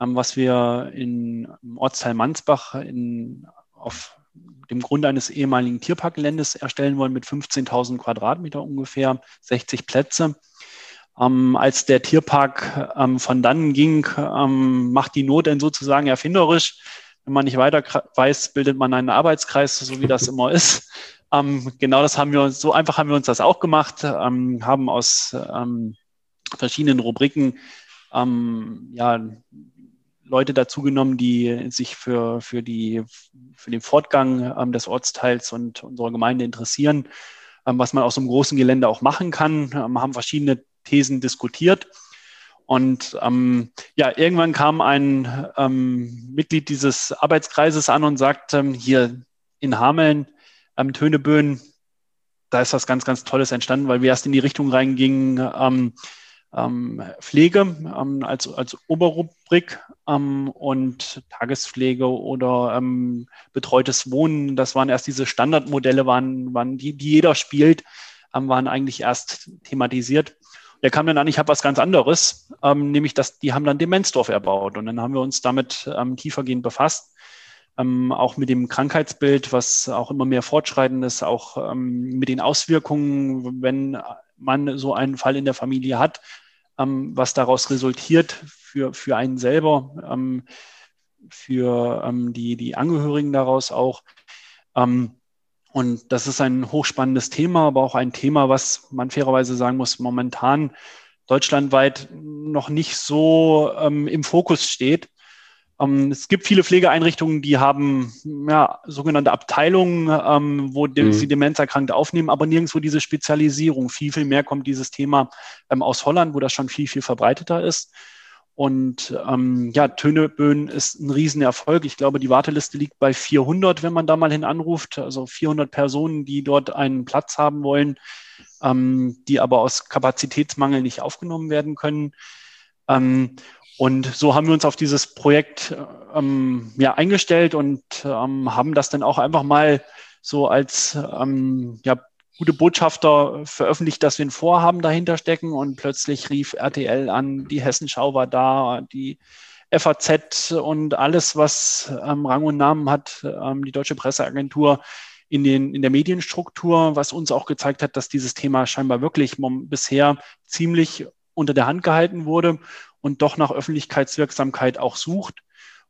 ähm, was wir in, im Ortsteil Mansbach in, auf dem Grund eines ehemaligen Tierparkgeländes erstellen wollen mit 15.000 Quadratmeter ungefähr, 60 Plätze. Ähm, als der Tierpark ähm, von dannen ging, ähm, macht die Not dann sozusagen erfinderisch. Wenn man nicht weiter weiß, bildet man einen Arbeitskreis, so wie das immer ist. Ähm, genau das haben wir so einfach haben wir uns das auch gemacht, ähm, haben aus ähm, verschiedenen Rubriken ähm, ja, Leute dazugenommen, die sich für, für, die, für den Fortgang ähm, des Ortsteils und unserer Gemeinde interessieren, ähm, was man aus so einem großen Gelände auch machen kann, ähm, haben verschiedene Thesen diskutiert. Und ähm, ja, irgendwann kam ein ähm, Mitglied dieses Arbeitskreises an und sagte, hier in Hameln, ähm, Töneböen, da ist was ganz, ganz Tolles entstanden, weil wir erst in die Richtung reingingen, ähm, ähm, Pflege ähm, als, als Oberrubrik ähm, und Tagespflege oder ähm, betreutes Wohnen. Das waren erst diese Standardmodelle, waren, waren die, die jeder spielt, ähm, waren eigentlich erst thematisiert. Der kam dann an, ich habe was ganz anderes, ähm, nämlich dass die haben dann Demenzdorf erbaut und dann haben wir uns damit tiefergehend befasst. auch mit dem Krankheitsbild, was auch immer mehr fortschreitend ist, auch mit den Auswirkungen, wenn man so einen Fall in der Familie hat, ähm, was daraus resultiert für, für einen selber, ähm, für ähm, die, die Angehörigen daraus auch. Ähm, und das ist ein hochspannendes Thema, aber auch ein Thema, was man fairerweise sagen muss, momentan deutschlandweit noch nicht so ähm, im Fokus steht. Ähm, es gibt viele Pflegeeinrichtungen, die haben ja, sogenannte Abteilungen, ähm, wo mhm. sie Demenzerkrankte aufnehmen, aber nirgendwo diese Spezialisierung. Viel, viel mehr kommt dieses Thema ähm, aus Holland, wo das schon viel, viel verbreiteter ist. Und ähm, ja, Töneböen ist ein Riesenerfolg. Ich glaube, die Warteliste liegt bei 400, wenn man da mal hin anruft. Also 400 Personen, die dort einen Platz haben wollen, ähm, die aber aus Kapazitätsmangel nicht aufgenommen werden können. Ähm, und so haben wir uns auf dieses Projekt ähm, ja, eingestellt und ähm, haben das dann auch einfach mal so als ähm, ja, gute Botschafter veröffentlicht, dass wir ein Vorhaben dahinter stecken. Und plötzlich rief RTL an, die Hessenschau war da, die FAZ und alles, was ähm, Rang und Namen hat, ähm, die Deutsche Presseagentur in, den, in der Medienstruktur, was uns auch gezeigt hat, dass dieses Thema scheinbar wirklich bisher ziemlich unter der Hand gehalten wurde und doch nach Öffentlichkeitswirksamkeit auch sucht.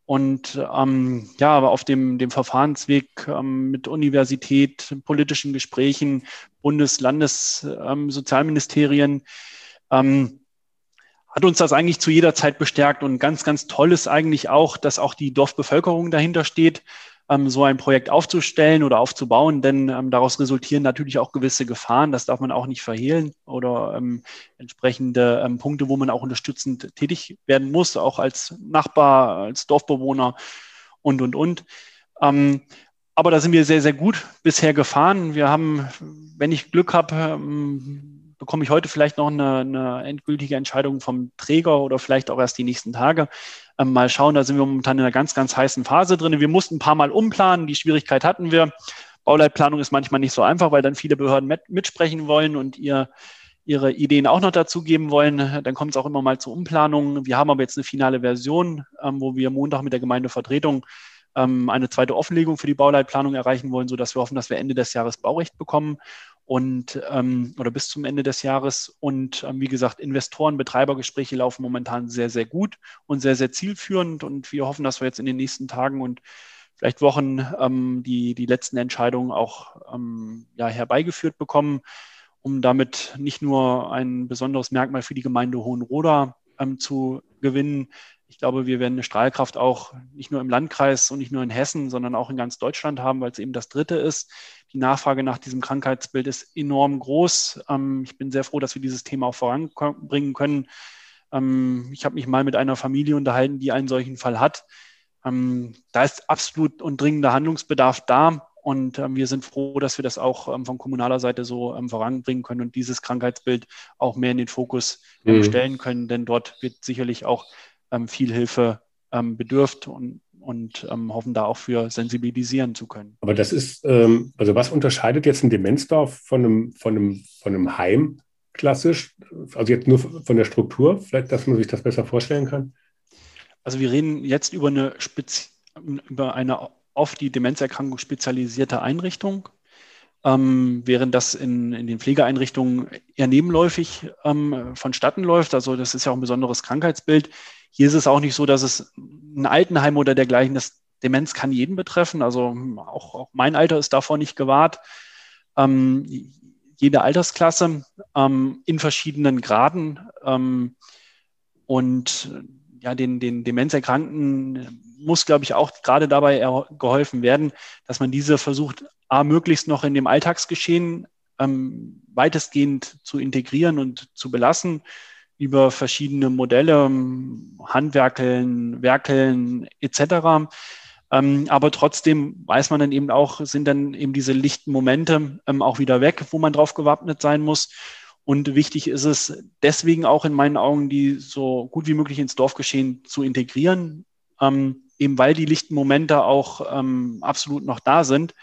Und ähm, ja, aber auf dem, dem Verfahrensweg ähm, mit Universität, politischen Gesprächen, Bundes-, Landes-, ähm, Sozialministerien ähm, hat uns das eigentlich zu jeder Zeit bestärkt. Und ganz, ganz toll ist eigentlich auch, dass auch die Dorfbevölkerung dahinter steht so ein Projekt aufzustellen oder aufzubauen, denn ähm, daraus resultieren natürlich auch gewisse Gefahren, das darf man auch nicht verhehlen oder ähm, entsprechende ähm, Punkte, wo man auch unterstützend tätig werden muss, auch als Nachbar, als Dorfbewohner und, und, und. Ähm, aber da sind wir sehr, sehr gut bisher gefahren. Wir haben, wenn ich Glück habe, ähm, bekomme ich heute vielleicht noch eine, eine endgültige Entscheidung vom Träger oder vielleicht auch erst die nächsten Tage. Ähm, mal schauen, da sind wir momentan in einer ganz, ganz heißen Phase drin. Wir mussten ein paar Mal umplanen, die Schwierigkeit hatten wir. Bauleitplanung ist manchmal nicht so einfach, weil dann viele Behörden mit, mitsprechen wollen und ihr ihre Ideen auch noch dazugeben wollen. Dann kommt es auch immer mal zu Umplanungen. Wir haben aber jetzt eine finale Version, ähm, wo wir Montag mit der Gemeindevertretung ähm, eine zweite Offenlegung für die Bauleitplanung erreichen wollen, sodass wir hoffen, dass wir Ende des Jahres Baurecht bekommen und ähm, oder bis zum Ende des Jahres. Und ähm, wie gesagt, Investoren, Betreibergespräche laufen momentan sehr, sehr gut und sehr, sehr zielführend. Und wir hoffen, dass wir jetzt in den nächsten Tagen und vielleicht Wochen ähm, die, die letzten Entscheidungen auch ähm, ja, herbeigeführt bekommen, um damit nicht nur ein besonderes Merkmal für die Gemeinde Hohenroda ähm, zu gewinnen, ich glaube, wir werden eine Strahlkraft auch nicht nur im Landkreis und nicht nur in Hessen, sondern auch in ganz Deutschland haben, weil es eben das Dritte ist. Die Nachfrage nach diesem Krankheitsbild ist enorm groß. Ähm, ich bin sehr froh, dass wir dieses Thema auch voranbringen können. Ähm, ich habe mich mal mit einer Familie unterhalten, die einen solchen Fall hat. Ähm, da ist absolut und dringender Handlungsbedarf da. Und wir sind froh, dass wir das auch von kommunaler Seite so voranbringen können und dieses Krankheitsbild auch mehr in den Fokus mhm. stellen können. Denn dort wird sicherlich auch viel Hilfe ähm, bedürft und, und ähm, hoffen da auch für sensibilisieren zu können. Aber das ist, ähm, also was unterscheidet jetzt ein Demenzdorf von einem, von einem, von einem Heim klassisch? Also jetzt nur von der Struktur, vielleicht, dass man sich das besser vorstellen kann? Also wir reden jetzt über eine, Spezi über eine auf die Demenzerkrankung spezialisierte Einrichtung ähm, während das in, in den Pflegeeinrichtungen eher nebenläufig ähm, vonstatten läuft. Also das ist ja auch ein besonderes Krankheitsbild. Hier ist es auch nicht so, dass es ein Altenheim oder dergleichen, das Demenz kann jeden betreffen. Also auch, auch mein Alter ist davor nicht gewahrt. Ähm, jede Altersklasse ähm, in verschiedenen Graden ähm, und ja, den, den Demenzerkrankten muss, glaube ich, auch gerade dabei geholfen werden, dass man diese versucht, A, möglichst noch in dem Alltagsgeschehen ähm, weitestgehend zu integrieren und zu belassen über verschiedene Modelle, Handwerkeln, Werkeln etc., Ähm, aber trotzdem weiß man dann eben auch, sind dann eben diese lichten Momente ähm, auch wieder weg, wo man drauf gewappnet sein muss. Und wichtig ist es deswegen auch in meinen Augen, die so gut wie möglich ins Dorfgeschehen zu integrieren, ähm, eben weil die lichten Momente auch ähm, absolut noch da sind.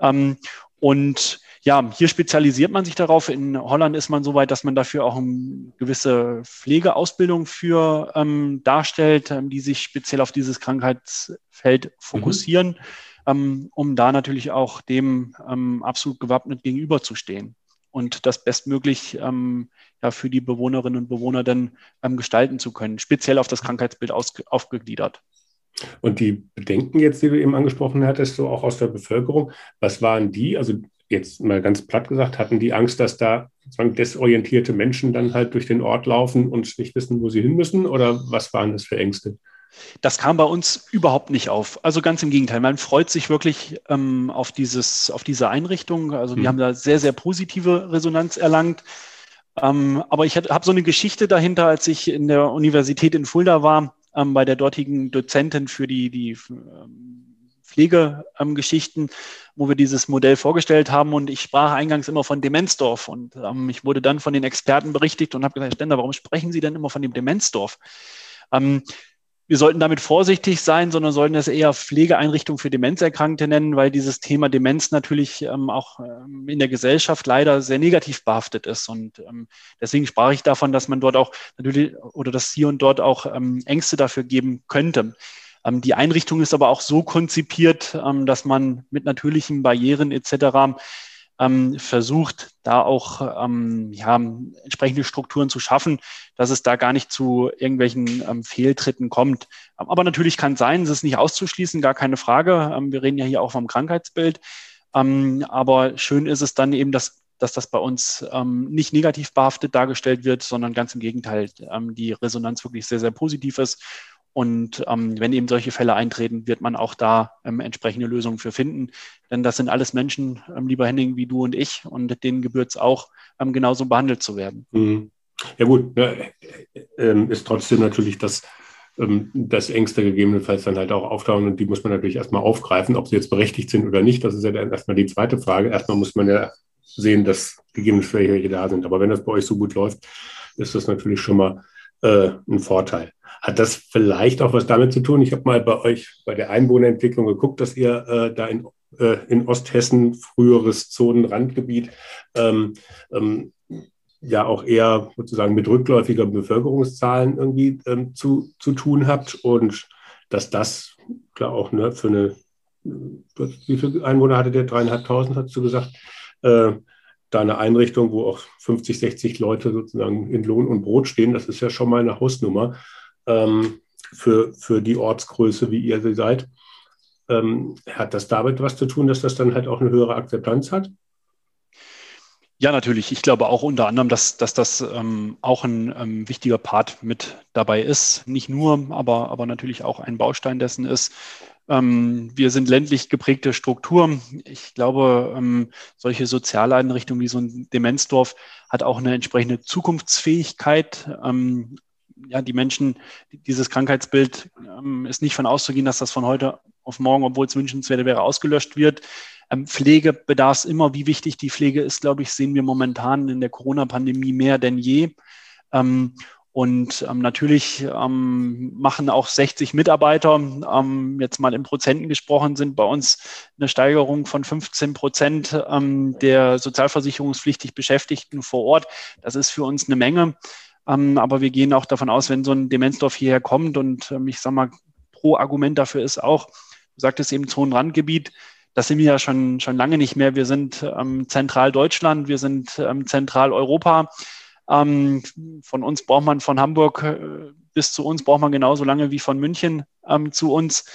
Ähm, und ja, hier spezialisiert man sich darauf. In Holland ist man so weit, dass man dafür auch eine gewisse Pflegeausbildung für ähm, darstellt, ähm, die sich speziell auf dieses Krankheitsfeld fokussieren, mhm. ähm, um da natürlich auch dem ähm, absolut gewappnet gegenüberzustehen und das bestmöglich ähm, ja, für die Bewohnerinnen und Bewohner dann gestalten zu können, speziell auf das Krankheitsbild aus, aufgegliedert. Und die Bedenken jetzt, die du eben angesprochen hattest, so auch aus der Bevölkerung, was waren die? Also jetzt mal ganz platt gesagt, hatten die Angst, dass da desorientierte Menschen dann halt durch den Ort laufen und nicht wissen, wo sie hin müssen? Oder was waren das für Ängste? Das kam bei uns überhaupt nicht auf. Also ganz im Gegenteil. Man freut sich wirklich ähm, auf, dieses, auf diese Einrichtung. Also wir mhm. haben da sehr, sehr positive Resonanz erlangt. Ähm, aber ich habe so eine Geschichte dahinter, als ich in der Universität in Fulda war, ähm, bei der dortigen Dozentin für die, die ähm, Pflegegeschichten, wo wir dieses Modell vorgestellt haben. Und ich sprach eingangs immer von Demenzdorf. Und ähm, ich wurde dann von den Experten berichtigt und habe gesagt, Herr Stender, warum sprechen Sie denn immer von dem Demenzdorf? Ähm, wir sollten damit vorsichtig sein, sondern sollten es eher Pflegeeinrichtung für Demenzerkrankte nennen, weil dieses Thema Demenz natürlich ähm, auch ähm, in der Gesellschaft leider sehr negativ behaftet ist. Und ähm, deswegen sprach ich davon, dass man dort auch natürlich oder dass hier und dort auch ähm, Ängste dafür geben könnte. Ähm, die Einrichtung ist aber auch so konzipiert, ähm, dass man mit natürlichen Barrieren etc. Ähm, versucht, da auch ja, entsprechende Strukturen zu schaffen, dass es da gar nicht zu irgendwelchen Fehltritten kommt. Aber natürlich kann es sein, es ist nicht auszuschließen, gar keine Frage. wir reden ja hier auch vom Krankheitsbild. aber schön ist es dann eben, dass dass das bei uns ähm, nicht negativ behaftet dargestellt wird, sondern ganz im Gegenteil, ähm, die Resonanz wirklich sehr, sehr positiv ist und ähm, wenn eben solche Fälle eintreten, wird man auch da ähm, entsprechende Lösungen für finden. Denn das sind alles Menschen, ähm, lieber Henning, wie du und ich, und denen gebührt es auch, ähm, genauso behandelt zu werden. Mhm. Ja gut, ne, ist trotzdem natürlich das, ähm, das Ängste gegebenenfalls dann halt auch auftauchen und die muss man natürlich erstmal aufgreifen, ob sie jetzt berechtigt sind oder nicht. Das ist ja dann erstmal die zweite Frage. Erstmal muss man ja sehen, dass gegebenenfalls welche da sind. Aber wenn das bei euch so gut läuft, ist das natürlich schon mal äh, ein Vorteil. Hat das vielleicht auch was damit zu tun? Ich habe mal bei euch bei der Einwohnerentwicklung geguckt, dass ihr äh, da in, äh, in Osthessen, früheres Zonenrandgebiet, ähm, ähm, ja auch eher sozusagen mit rückläufiger Bevölkerungszahlen irgendwie ähm, zu, zu tun habt und dass das klar auch ne, für eine, wie viele Einwohner hatte der? Dreieinhalbtausend, hast du gesagt, äh, da eine Einrichtung, wo auch 50, 60 Leute sozusagen in Lohn und Brot stehen, das ist ja schon mal eine Hausnummer ähm, für, für die Ortsgröße, wie ihr sie seid. Ähm, hat das damit was zu tun, dass das dann halt auch eine höhere Akzeptanz hat? Ja, natürlich. Ich glaube auch unter anderem, dass, dass das ähm, auch ein ähm, wichtiger Part mit dabei ist. Nicht nur, aber, aber natürlich auch ein Baustein dessen ist. Ähm, wir sind ländlich geprägte Struktur. Ich glaube, ähm, solche Sozialeinrichtungen wie so ein Demenzdorf hat auch eine entsprechende Zukunftsfähigkeit. Ja, die Menschen, dieses Krankheitsbild ähm, ist nicht von auszugehen, dass das von heute auf morgen, obwohl es wünschenswert wäre, ausgelöscht wird. Ähm, Pflegebedarf immer, wie wichtig die Pflege ist, glaube ich, sehen wir momentan in der Corona-Pandemie mehr denn je. Ähm, und ähm, natürlich ähm, machen auch 60 Mitarbeiter, ähm, jetzt mal in Prozenten gesprochen, sind bei uns eine Steigerung von 15 Prozent ähm, der sozialversicherungspflichtig Beschäftigten vor Ort. Das ist für uns eine Menge. Ähm, aber wir gehen auch davon aus, wenn so ein Demenzdorf hierher kommt und ähm, ich sage mal, pro Argument dafür ist auch, du sagtest eben Zonenrandgebiet, das sind wir ja schon, schon lange nicht mehr. Wir sind ähm, zentral Deutschland, wir sind ähm, zentral Europa. Ähm, von uns braucht man von Hamburg äh, bis zu uns braucht man genauso lange wie von München ähm, zu uns.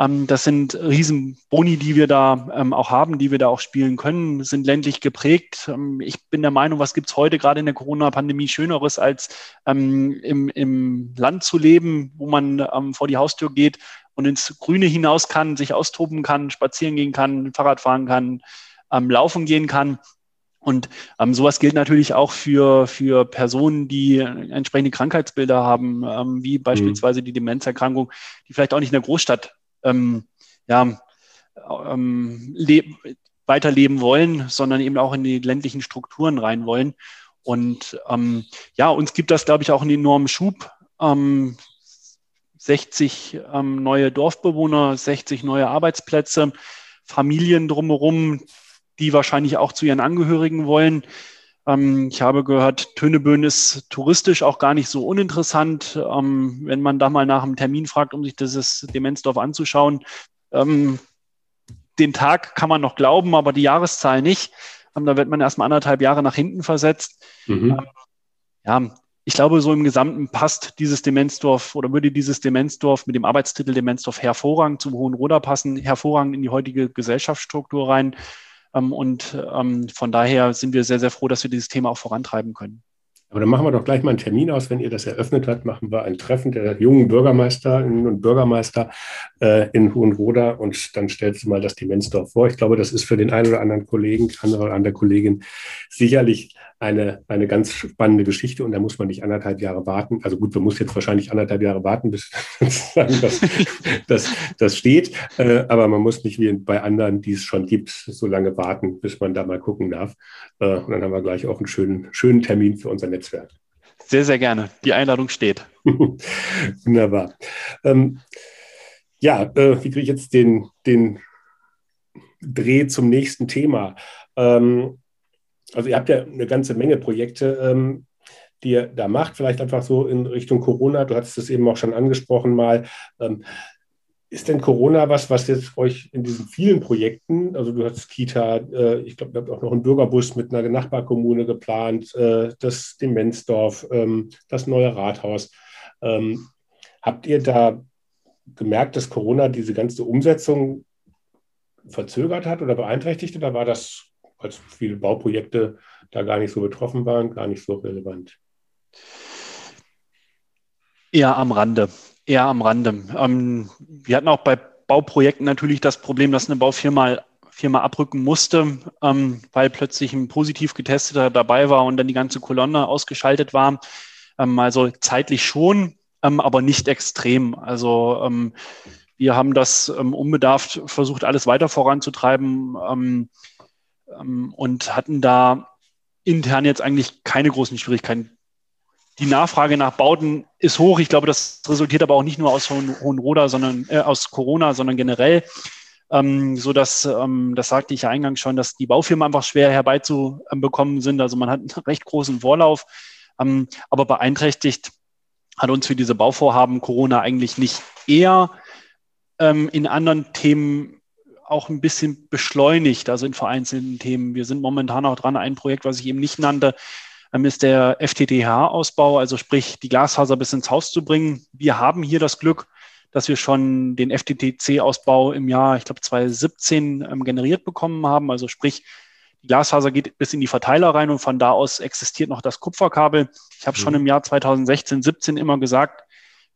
Ähm, das sind Riesenboni, die wir da ähm, auch haben, die wir da auch spielen können, sind ländlich geprägt. Ähm, ich bin der Meinung, was gibt es heute gerade in der Corona-Pandemie Schöneres, als im, im Land zu leben, wo man vor die Haustür geht und ins Grüne hinaus kann, sich austoben kann, spazieren gehen kann, Fahrrad fahren kann, laufen gehen kann. Und ähm, sowas gilt natürlich auch für, für Personen, die entsprechende Krankheitsbilder haben, ähm, wie mhm. beispielsweise die Demenzerkrankung, die vielleicht auch nicht in der Großstadt ähm, ja, ähm, weiterleben wollen, sondern eben auch in die ländlichen Strukturen rein wollen. Und ähm, ja, uns gibt das, glaube ich, auch einen enormen Schub. Ähm, 60 ähm, neue Dorfbewohner, 60 neue Arbeitsplätze, Familien drumherum, die wahrscheinlich auch zu ihren Angehörigen wollen. Ähm, ich habe gehört, Töneböen ist touristisch auch gar nicht so uninteressant. Ähm, wenn man da mal nach einem Termin fragt, um sich dieses Demenzdorf anzuschauen, ähm, den Tag kann man noch glauben, aber die Jahreszahl nicht. Da wird man erstmal anderthalb Jahre nach hinten versetzt. Mhm. Ja, ich glaube, so im Gesamten passt dieses Demenzdorf oder würde dieses Demenzdorf mit dem Arbeitstitel Demenzdorf hervorragend zum Hohenroda passen, hervorragend in die heutige Gesellschaftsstruktur rein. Ähm, und von daher sind wir sehr, sehr froh, dass wir dieses Thema auch vorantreiben können. Aber dann machen wir doch gleich mal einen Termin aus. Wenn ihr das eröffnet habt, machen wir ein Treffen der jungen Bürgermeisterinnen und Bürgermeister äh, in Hohenroda und dann stellst du mal das Demenzdorf vor. Ich glaube, das ist für den einen oder anderen Kollegen, andere oder andere Kollegin sicherlich eine, eine ganz spannende Geschichte und da muss man nicht anderthalb Jahre warten. Also gut, man muss jetzt wahrscheinlich anderthalb Jahre warten, bis das, das, das steht, äh, aber man muss nicht wie bei anderen, die es schon gibt, so lange warten, bis man da mal gucken darf. Äh, und dann haben wir gleich auch einen schönen, schönen Termin für unser Netzwerk. Sehr, sehr gerne. Die Einladung steht. Wunderbar. Ähm, ja, äh, wie kriege ich jetzt den, den Dreh zum nächsten Thema? Ähm, also ihr habt ja eine ganze Menge Projekte, ähm, die ihr da macht, vielleicht einfach so in Richtung Corona. Du hattest es eben auch schon angesprochen mal. Ähm, ist denn Corona was, was jetzt euch in diesen vielen Projekten, also du hast Kita, äh, ich glaube, ihr habt auch noch einen Bürgerbus mit einer Nachbarkommune geplant, äh, das Demenzdorf, ähm, das neue Rathaus. Ähm, habt ihr da gemerkt, dass Corona diese ganze Umsetzung verzögert hat oder beeinträchtigt oder war das als viele Bauprojekte da gar nicht so betroffen waren, gar nicht so relevant? Eher am Rande. Eher am Rande. Ähm, wir hatten auch bei Bauprojekten natürlich das Problem, dass eine Baufirma Firma abrücken musste, ähm, weil plötzlich ein positiv getesteter dabei war und dann die ganze Kolonne ausgeschaltet war. Ähm, also zeitlich schon, ähm, aber nicht extrem. Also ähm, wir haben das ähm, unbedarft versucht, alles weiter voranzutreiben und hatten da intern jetzt eigentlich keine großen Schwierigkeiten. Die Nachfrage nach Bauten ist hoch. Ich glaube, das resultiert aber auch nicht nur aus Hohenroda, sondern äh, aus Corona, sondern generell. Ähm, so dass, ähm, das sagte ich ja eingangs schon, dass die Baufirmen einfach schwer herbeizubekommen sind. Also man hat einen recht großen Vorlauf, ähm, aber beeinträchtigt hat uns für diese Bauvorhaben Corona eigentlich nicht eher. Ähm, in anderen Themen auch ein bisschen beschleunigt, also in vereinzelten Themen. Wir sind momentan auch dran, ein Projekt, was ich eben nicht nannte, ähm, ist der FTTH-Ausbau, also sprich die Glasfaser bis ins Haus zu bringen. Wir haben hier das Glück, dass wir schon den FTTC-Ausbau im Jahr, ich glaube 2017 ähm, generiert bekommen haben. Also sprich, die Glasfaser geht bis in die Verteiler rein und von da aus existiert noch das Kupferkabel. Ich habe mhm. schon im Jahr 2016, 17 immer gesagt,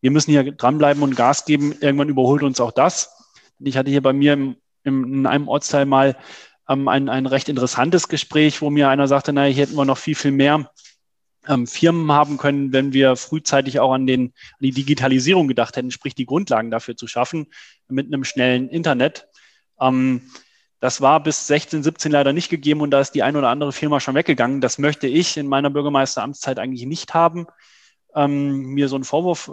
wir müssen hier dranbleiben und Gas geben. Irgendwann überholt uns auch das. Ich hatte hier bei mir im in einem Ortsteil mal ähm, ein, ein recht interessantes Gespräch, wo mir einer sagte, naja, hier hätten wir noch viel, viel mehr ähm, Firmen haben können, wenn wir frühzeitig auch an, den, an die Digitalisierung gedacht hätten, sprich die Grundlagen dafür zu schaffen mit einem schnellen Internet. Ähm, das war bis 16, 17 leider nicht gegeben und da ist die eine oder andere Firma schon weggegangen. Das möchte ich in meiner Bürgermeisteramtszeit eigentlich nicht haben, ähm, mir so einen Vorwurf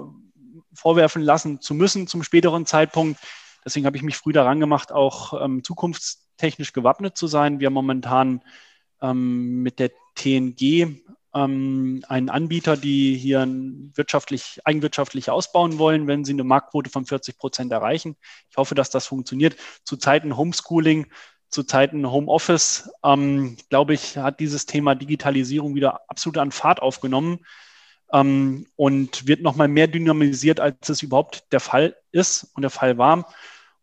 vorwerfen lassen zu müssen zum späteren Zeitpunkt. Deswegen habe ich mich früh daran gemacht, auch ähm, zukunftstechnisch gewappnet zu sein. Wir haben momentan ähm, mit der TNG ähm, einen Anbieter, die hier wirtschaftlich, eigenwirtschaftlich ausbauen wollen, wenn sie eine Marktquote von 40 Prozent erreichen. Ich hoffe, dass das funktioniert. Zu Zeiten Homeschooling, zu Zeiten Homeoffice, ähm, glaube ich, hat dieses Thema Digitalisierung wieder absolut an Fahrt aufgenommen ähm, und wird nochmal mehr dynamisiert, als es überhaupt der Fall ist und der Fall war.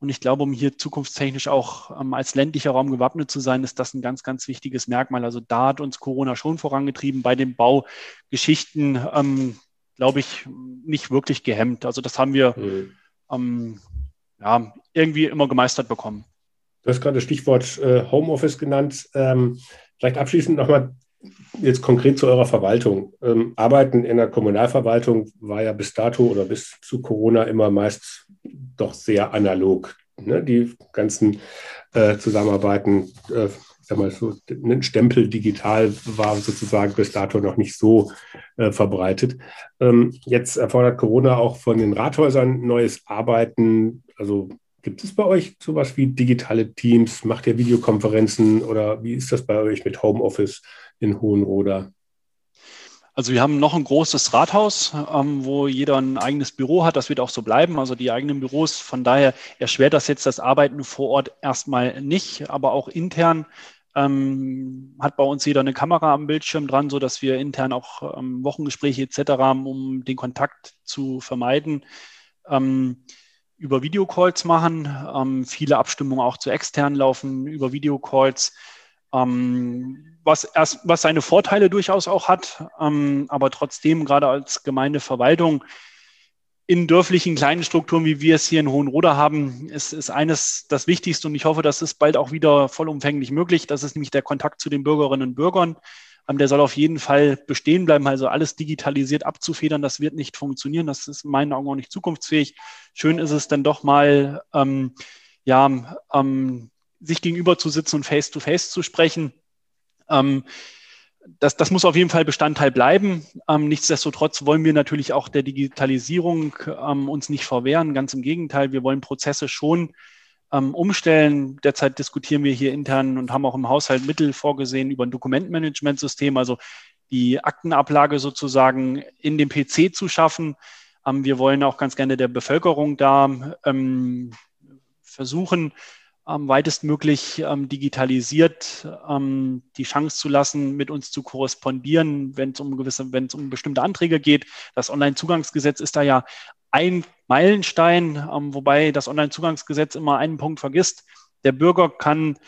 Und ich glaube, um hier zukunftstechnisch auch ähm, als ländlicher Raum gewappnet zu sein, ist das ein ganz, ganz wichtiges Merkmal. Also da hat uns Corona schon vorangetrieben, bei den Baugeschichten, ähm, glaube ich, nicht wirklich gehemmt. Also das haben wir mhm. ähm, ja, irgendwie immer gemeistert bekommen. Du hast gerade das Stichwort äh, Homeoffice genannt. Ähm, vielleicht abschließend nochmal jetzt konkret zu eurer Verwaltung. Ähm, Arbeiten in der Kommunalverwaltung war ja bis dato oder bis zu Corona immer meist doch sehr analog. ne, die ganzen äh, Zusammenarbeiten, äh, ich sag mal, so ein Stempel digital war sozusagen bis dato noch nicht so äh, verbreitet. Ähm, jetzt erfordert Corona auch von den Rathäusern neues Arbeiten. Also gibt es bei euch sowas wie digitale Teams? Macht ihr Videokonferenzen oder wie ist das bei euch mit Homeoffice in Hohenroda? Also wir haben noch ein großes Rathaus, ähm, wo jeder ein eigenes Büro hat. Das wird auch so bleiben, also die eigenen Büros. Von daher erschwert das jetzt das Arbeiten vor Ort erstmal nicht, aber auch intern ähm, hat bei uns jeder eine Kamera am Bildschirm dran, so dass wir intern auch ähm, Wochengespräche etc. haben, um den Kontakt zu vermeiden. Ähm, über Videocalls machen, ähm, viele Abstimmungen auch zu extern laufen über Videocalls. Ähm, was, erst, was seine Vorteile durchaus auch hat, ähm, aber trotzdem gerade als Gemeindeverwaltung in dörflichen kleinen Strukturen, wie wir es hier in Hohenroda haben, ist, ist eines das Wichtigste und ich hoffe, das ist bald auch wieder vollumfänglich möglich. Das ist nämlich der Kontakt zu den Bürgerinnen und Bürgern. Ähm, der soll auf jeden Fall bestehen bleiben. Also alles digitalisiert abzufedern, das wird nicht funktionieren. Das ist in meinen Augen auch nicht zukunftsfähig. Schön ist es dann doch mal, ähm, ja, ähm, sich gegenüber zu sitzen und face-to-face -face zu sprechen. Ähm, das, das muss auf jeden Fall Bestandteil bleiben. Ähm, nichtsdestotrotz wollen wir natürlich auch der Digitalisierung ähm, uns nicht verwehren. Ganz im Gegenteil, wir wollen Prozesse schon ähm, umstellen. Derzeit diskutieren wir hier intern und haben auch im Haushalt Mittel vorgesehen über ein Dokumentmanagementsystem, also die Aktenablage sozusagen in dem PC zu schaffen. Ähm, wir wollen auch ganz gerne der Bevölkerung da ähm, versuchen, weitestmöglich ähm, digitalisiert ähm, die Chance zu lassen, mit uns zu korrespondieren, wenn es um gewisse, wenn es um bestimmte Anträge geht. Das Onlinezugangsgesetz ist da ja ein Meilenstein, ähm, wobei das Onlinezugangsgesetz immer einen Punkt vergisst. Der Bürger kann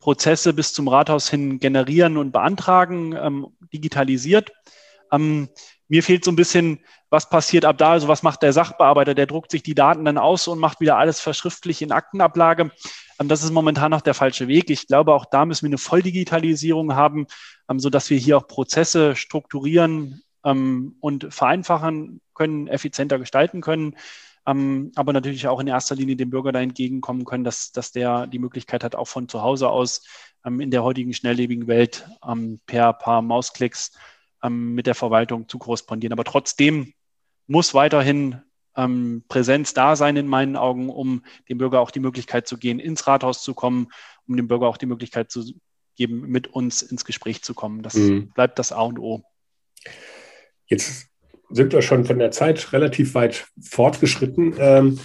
Prozesse bis zum Rathaus hin generieren und beantragen, ähm, digitalisiert. Ähm, mir fehlt so ein bisschen, was passiert ab da, also was macht der Sachbearbeiter, der druckt sich die Daten dann aus und macht wieder alles verschriftlich in Aktenablage. Ähm, das ist momentan noch der falsche Weg. Ich glaube, auch da müssen wir eine Volldigitalisierung haben, ähm, sodass wir hier auch Prozesse strukturieren ähm, und vereinfachen können, effizienter gestalten können. aber natürlich auch in erster Linie dem Bürger da entgegenkommen können, dass, dass der die Möglichkeit hat, auch von zu Hause aus in der heutigen schnelllebigen Welt per paar Mausklicks mit der Verwaltung zu korrespondieren. Aber trotzdem muss weiterhin ähm, Präsenz da sein in meinen Augen, um dem Bürger auch die Möglichkeit zu gehen, ins Rathaus zu kommen, um dem Bürger auch die Möglichkeit zu geben, mit uns ins Gespräch zu kommen. Das mhm. bleibt das A und O. Jetzt sind wir schon von der Zeit relativ weit fortgeschritten. Ähm,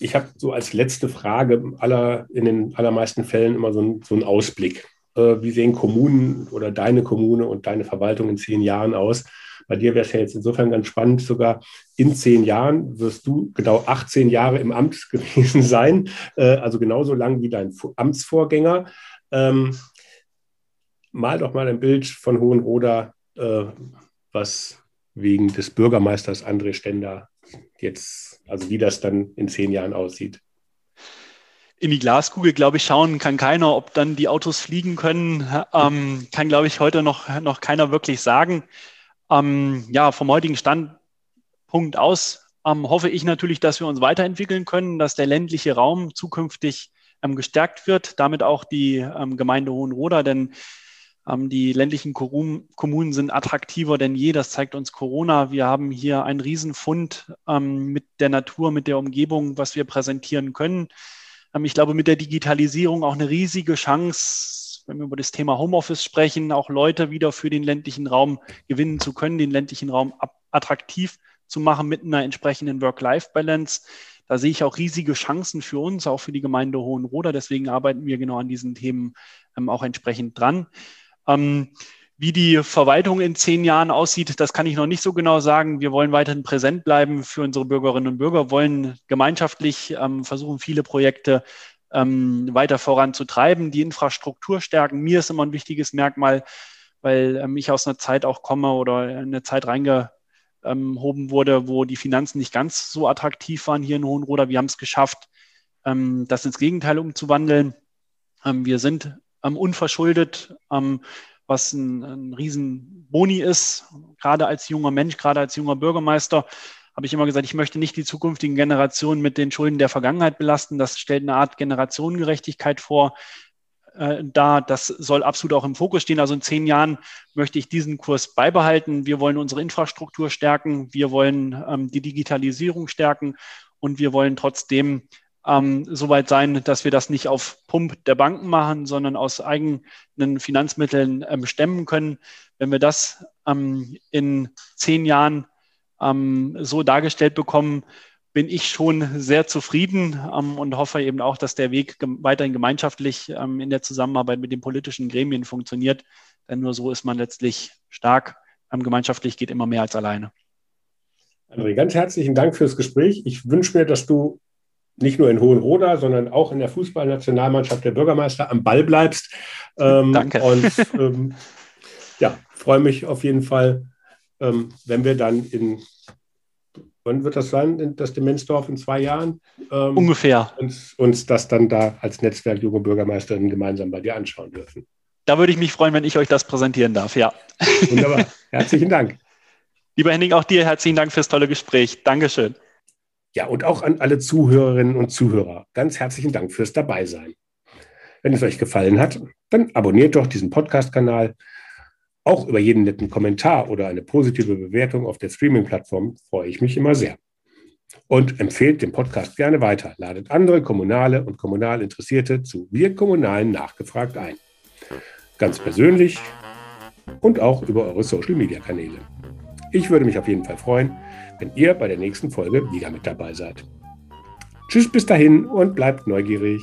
ich habe so als letzte Frage aller, in den allermeisten Fällen immer so, ein, so einen Ausblick. Äh, wie sehen Kommunen oder deine Kommune und deine Verwaltung in zehn Jahren aus? Bei dir wäre es ja jetzt insofern ganz spannend, sogar in zehn Jahren wirst du genau 18 Jahre im Amt gewesen sein, äh, also genauso lang wie dein Amtsvorgänger. Ähm, mal doch mal ein Bild von Hohenroda, äh, was wegen des Bürgermeisters André Stender jetzt, also wie das dann in zehn Jahren aussieht in die Glaskugel, glaube ich, schauen kann keiner. Ob dann die Autos fliegen können, ähm, kann, glaube ich, heute noch, noch keiner wirklich sagen. Ähm, ja, vom heutigen Standpunkt aus ähm, hoffe ich natürlich, dass wir uns weiterentwickeln können, dass der ländliche Raum zukünftig ähm, gestärkt wird, damit auch die ähm, Gemeinde Hohenroda, denn ähm, die ländlichen Kommunen sind attraktiver denn je. Das zeigt uns Corona. Wir haben hier einen Riesenfund mit der Natur, mit der Umgebung, was wir präsentieren können. Ähm, ich glaube, mit der Digitalisierung auch eine riesige Chance, wenn wir über das Thema Homeoffice sprechen, auch Leute wieder für den ländlichen Raum gewinnen zu können, den ländlichen Raum attraktiv zu machen mit einer entsprechenden Work-Life-Balance. Da sehe ich auch riesige Chancen für uns, auch für die Gemeinde Hohenroda. Deswegen arbeiten wir genau an diesen Themen ähm, auch entsprechend dran. Ähm, wie die Verwaltung in zehn Jahren aussieht, das kann ich noch nicht so genau sagen. Wir wollen weiterhin präsent bleiben für unsere Bürgerinnen und Bürger, wollen gemeinschaftlich ähm, versuchen, viele Projekte ähm, weiter voranzutreiben, die Infrastruktur stärken. Mir ist immer ein wichtiges Merkmal, weil ähm, ich aus einer Zeit auch komme oder in eine Zeit reingehoben wurde, wo die Finanzen nicht ganz so attraktiv waren hier in Hohenroda. Wir haben es geschafft, ähm, das ins Gegenteil umzuwandeln. Ähm, wir sind ähm, unverschuldet was ein, ein Riesenboni ist, gerade als junger Mensch, gerade als junger Bürgermeister, habe ich immer gesagt, ich möchte nicht die zukünftigen Generationen mit den Schulden der Vergangenheit belasten. Das stellt eine Art Generationengerechtigkeit vor. Äh, da, das soll absolut auch im Fokus stehen. Also in zehn Jahren möchte ich diesen Kurs beibehalten. Wir wollen unsere Infrastruktur stärken. Wir wollen ähm, die Digitalisierung stärken und wir wollen trotzdem ähm, so weit sein, dass wir das nicht auf Pump der Banken machen, sondern aus eigenen Finanzmitteln ähm, stemmen können. Wenn wir das ähm, in zehn Jahren ähm, so dargestellt bekommen, bin ich schon sehr zufrieden ähm, und hoffe eben auch, dass der Weg gem weiterhin gemeinschaftlich ähm, in der Zusammenarbeit mit den politischen Gremien funktioniert. Denn nur so ist man letztlich stark. gemeinschaftlich geht immer mehr als alleine. André, ganz herzlichen Dank fürs Gespräch. Ich wünsche mir, dass du nicht nur in Hohenroda, sondern auch in der Fußballnationalmannschaft der Bürgermeister am Ball bleibst. Ähm, Danke. Und ähm, ja, freue mich auf jeden Fall, ähm, wenn wir dann in, wann wird das sein, das Demenzdorf in zwei Jahren? Ähm, Ungefähr. Uns, uns das dann da als Netzwerk junge Bürgermeisterinnen gemeinsam bei dir anschauen dürfen. Da würde ich mich freuen, wenn ich euch das präsentieren darf, ja. Wunderbar. Herzlichen Dank. Lieber Henning, auch dir herzlichen Dank fürs tolle Gespräch. Dankeschön. Ja, und auch an alle Zuhörerinnen und Zuhörer. Ganz herzlichen Dank fürs Dabeisein. Wenn es euch gefallen hat, dann abonniert doch diesen Podcast-Kanal. Auch über jeden netten Kommentar oder eine positive Bewertung auf der Streaming-Plattform freue ich mich immer sehr. Und empfehlt den Podcast gerne weiter. Ladet andere Kommunale und kommunal Interessierte zu Wir Kommunalen nachgefragt ein. Ganz persönlich und auch über eure Social-Media-Kanäle. Ich würde mich auf jeden Fall freuen, wenn ihr bei der nächsten Folge wieder mit dabei seid. Tschüss bis dahin und bleibt neugierig.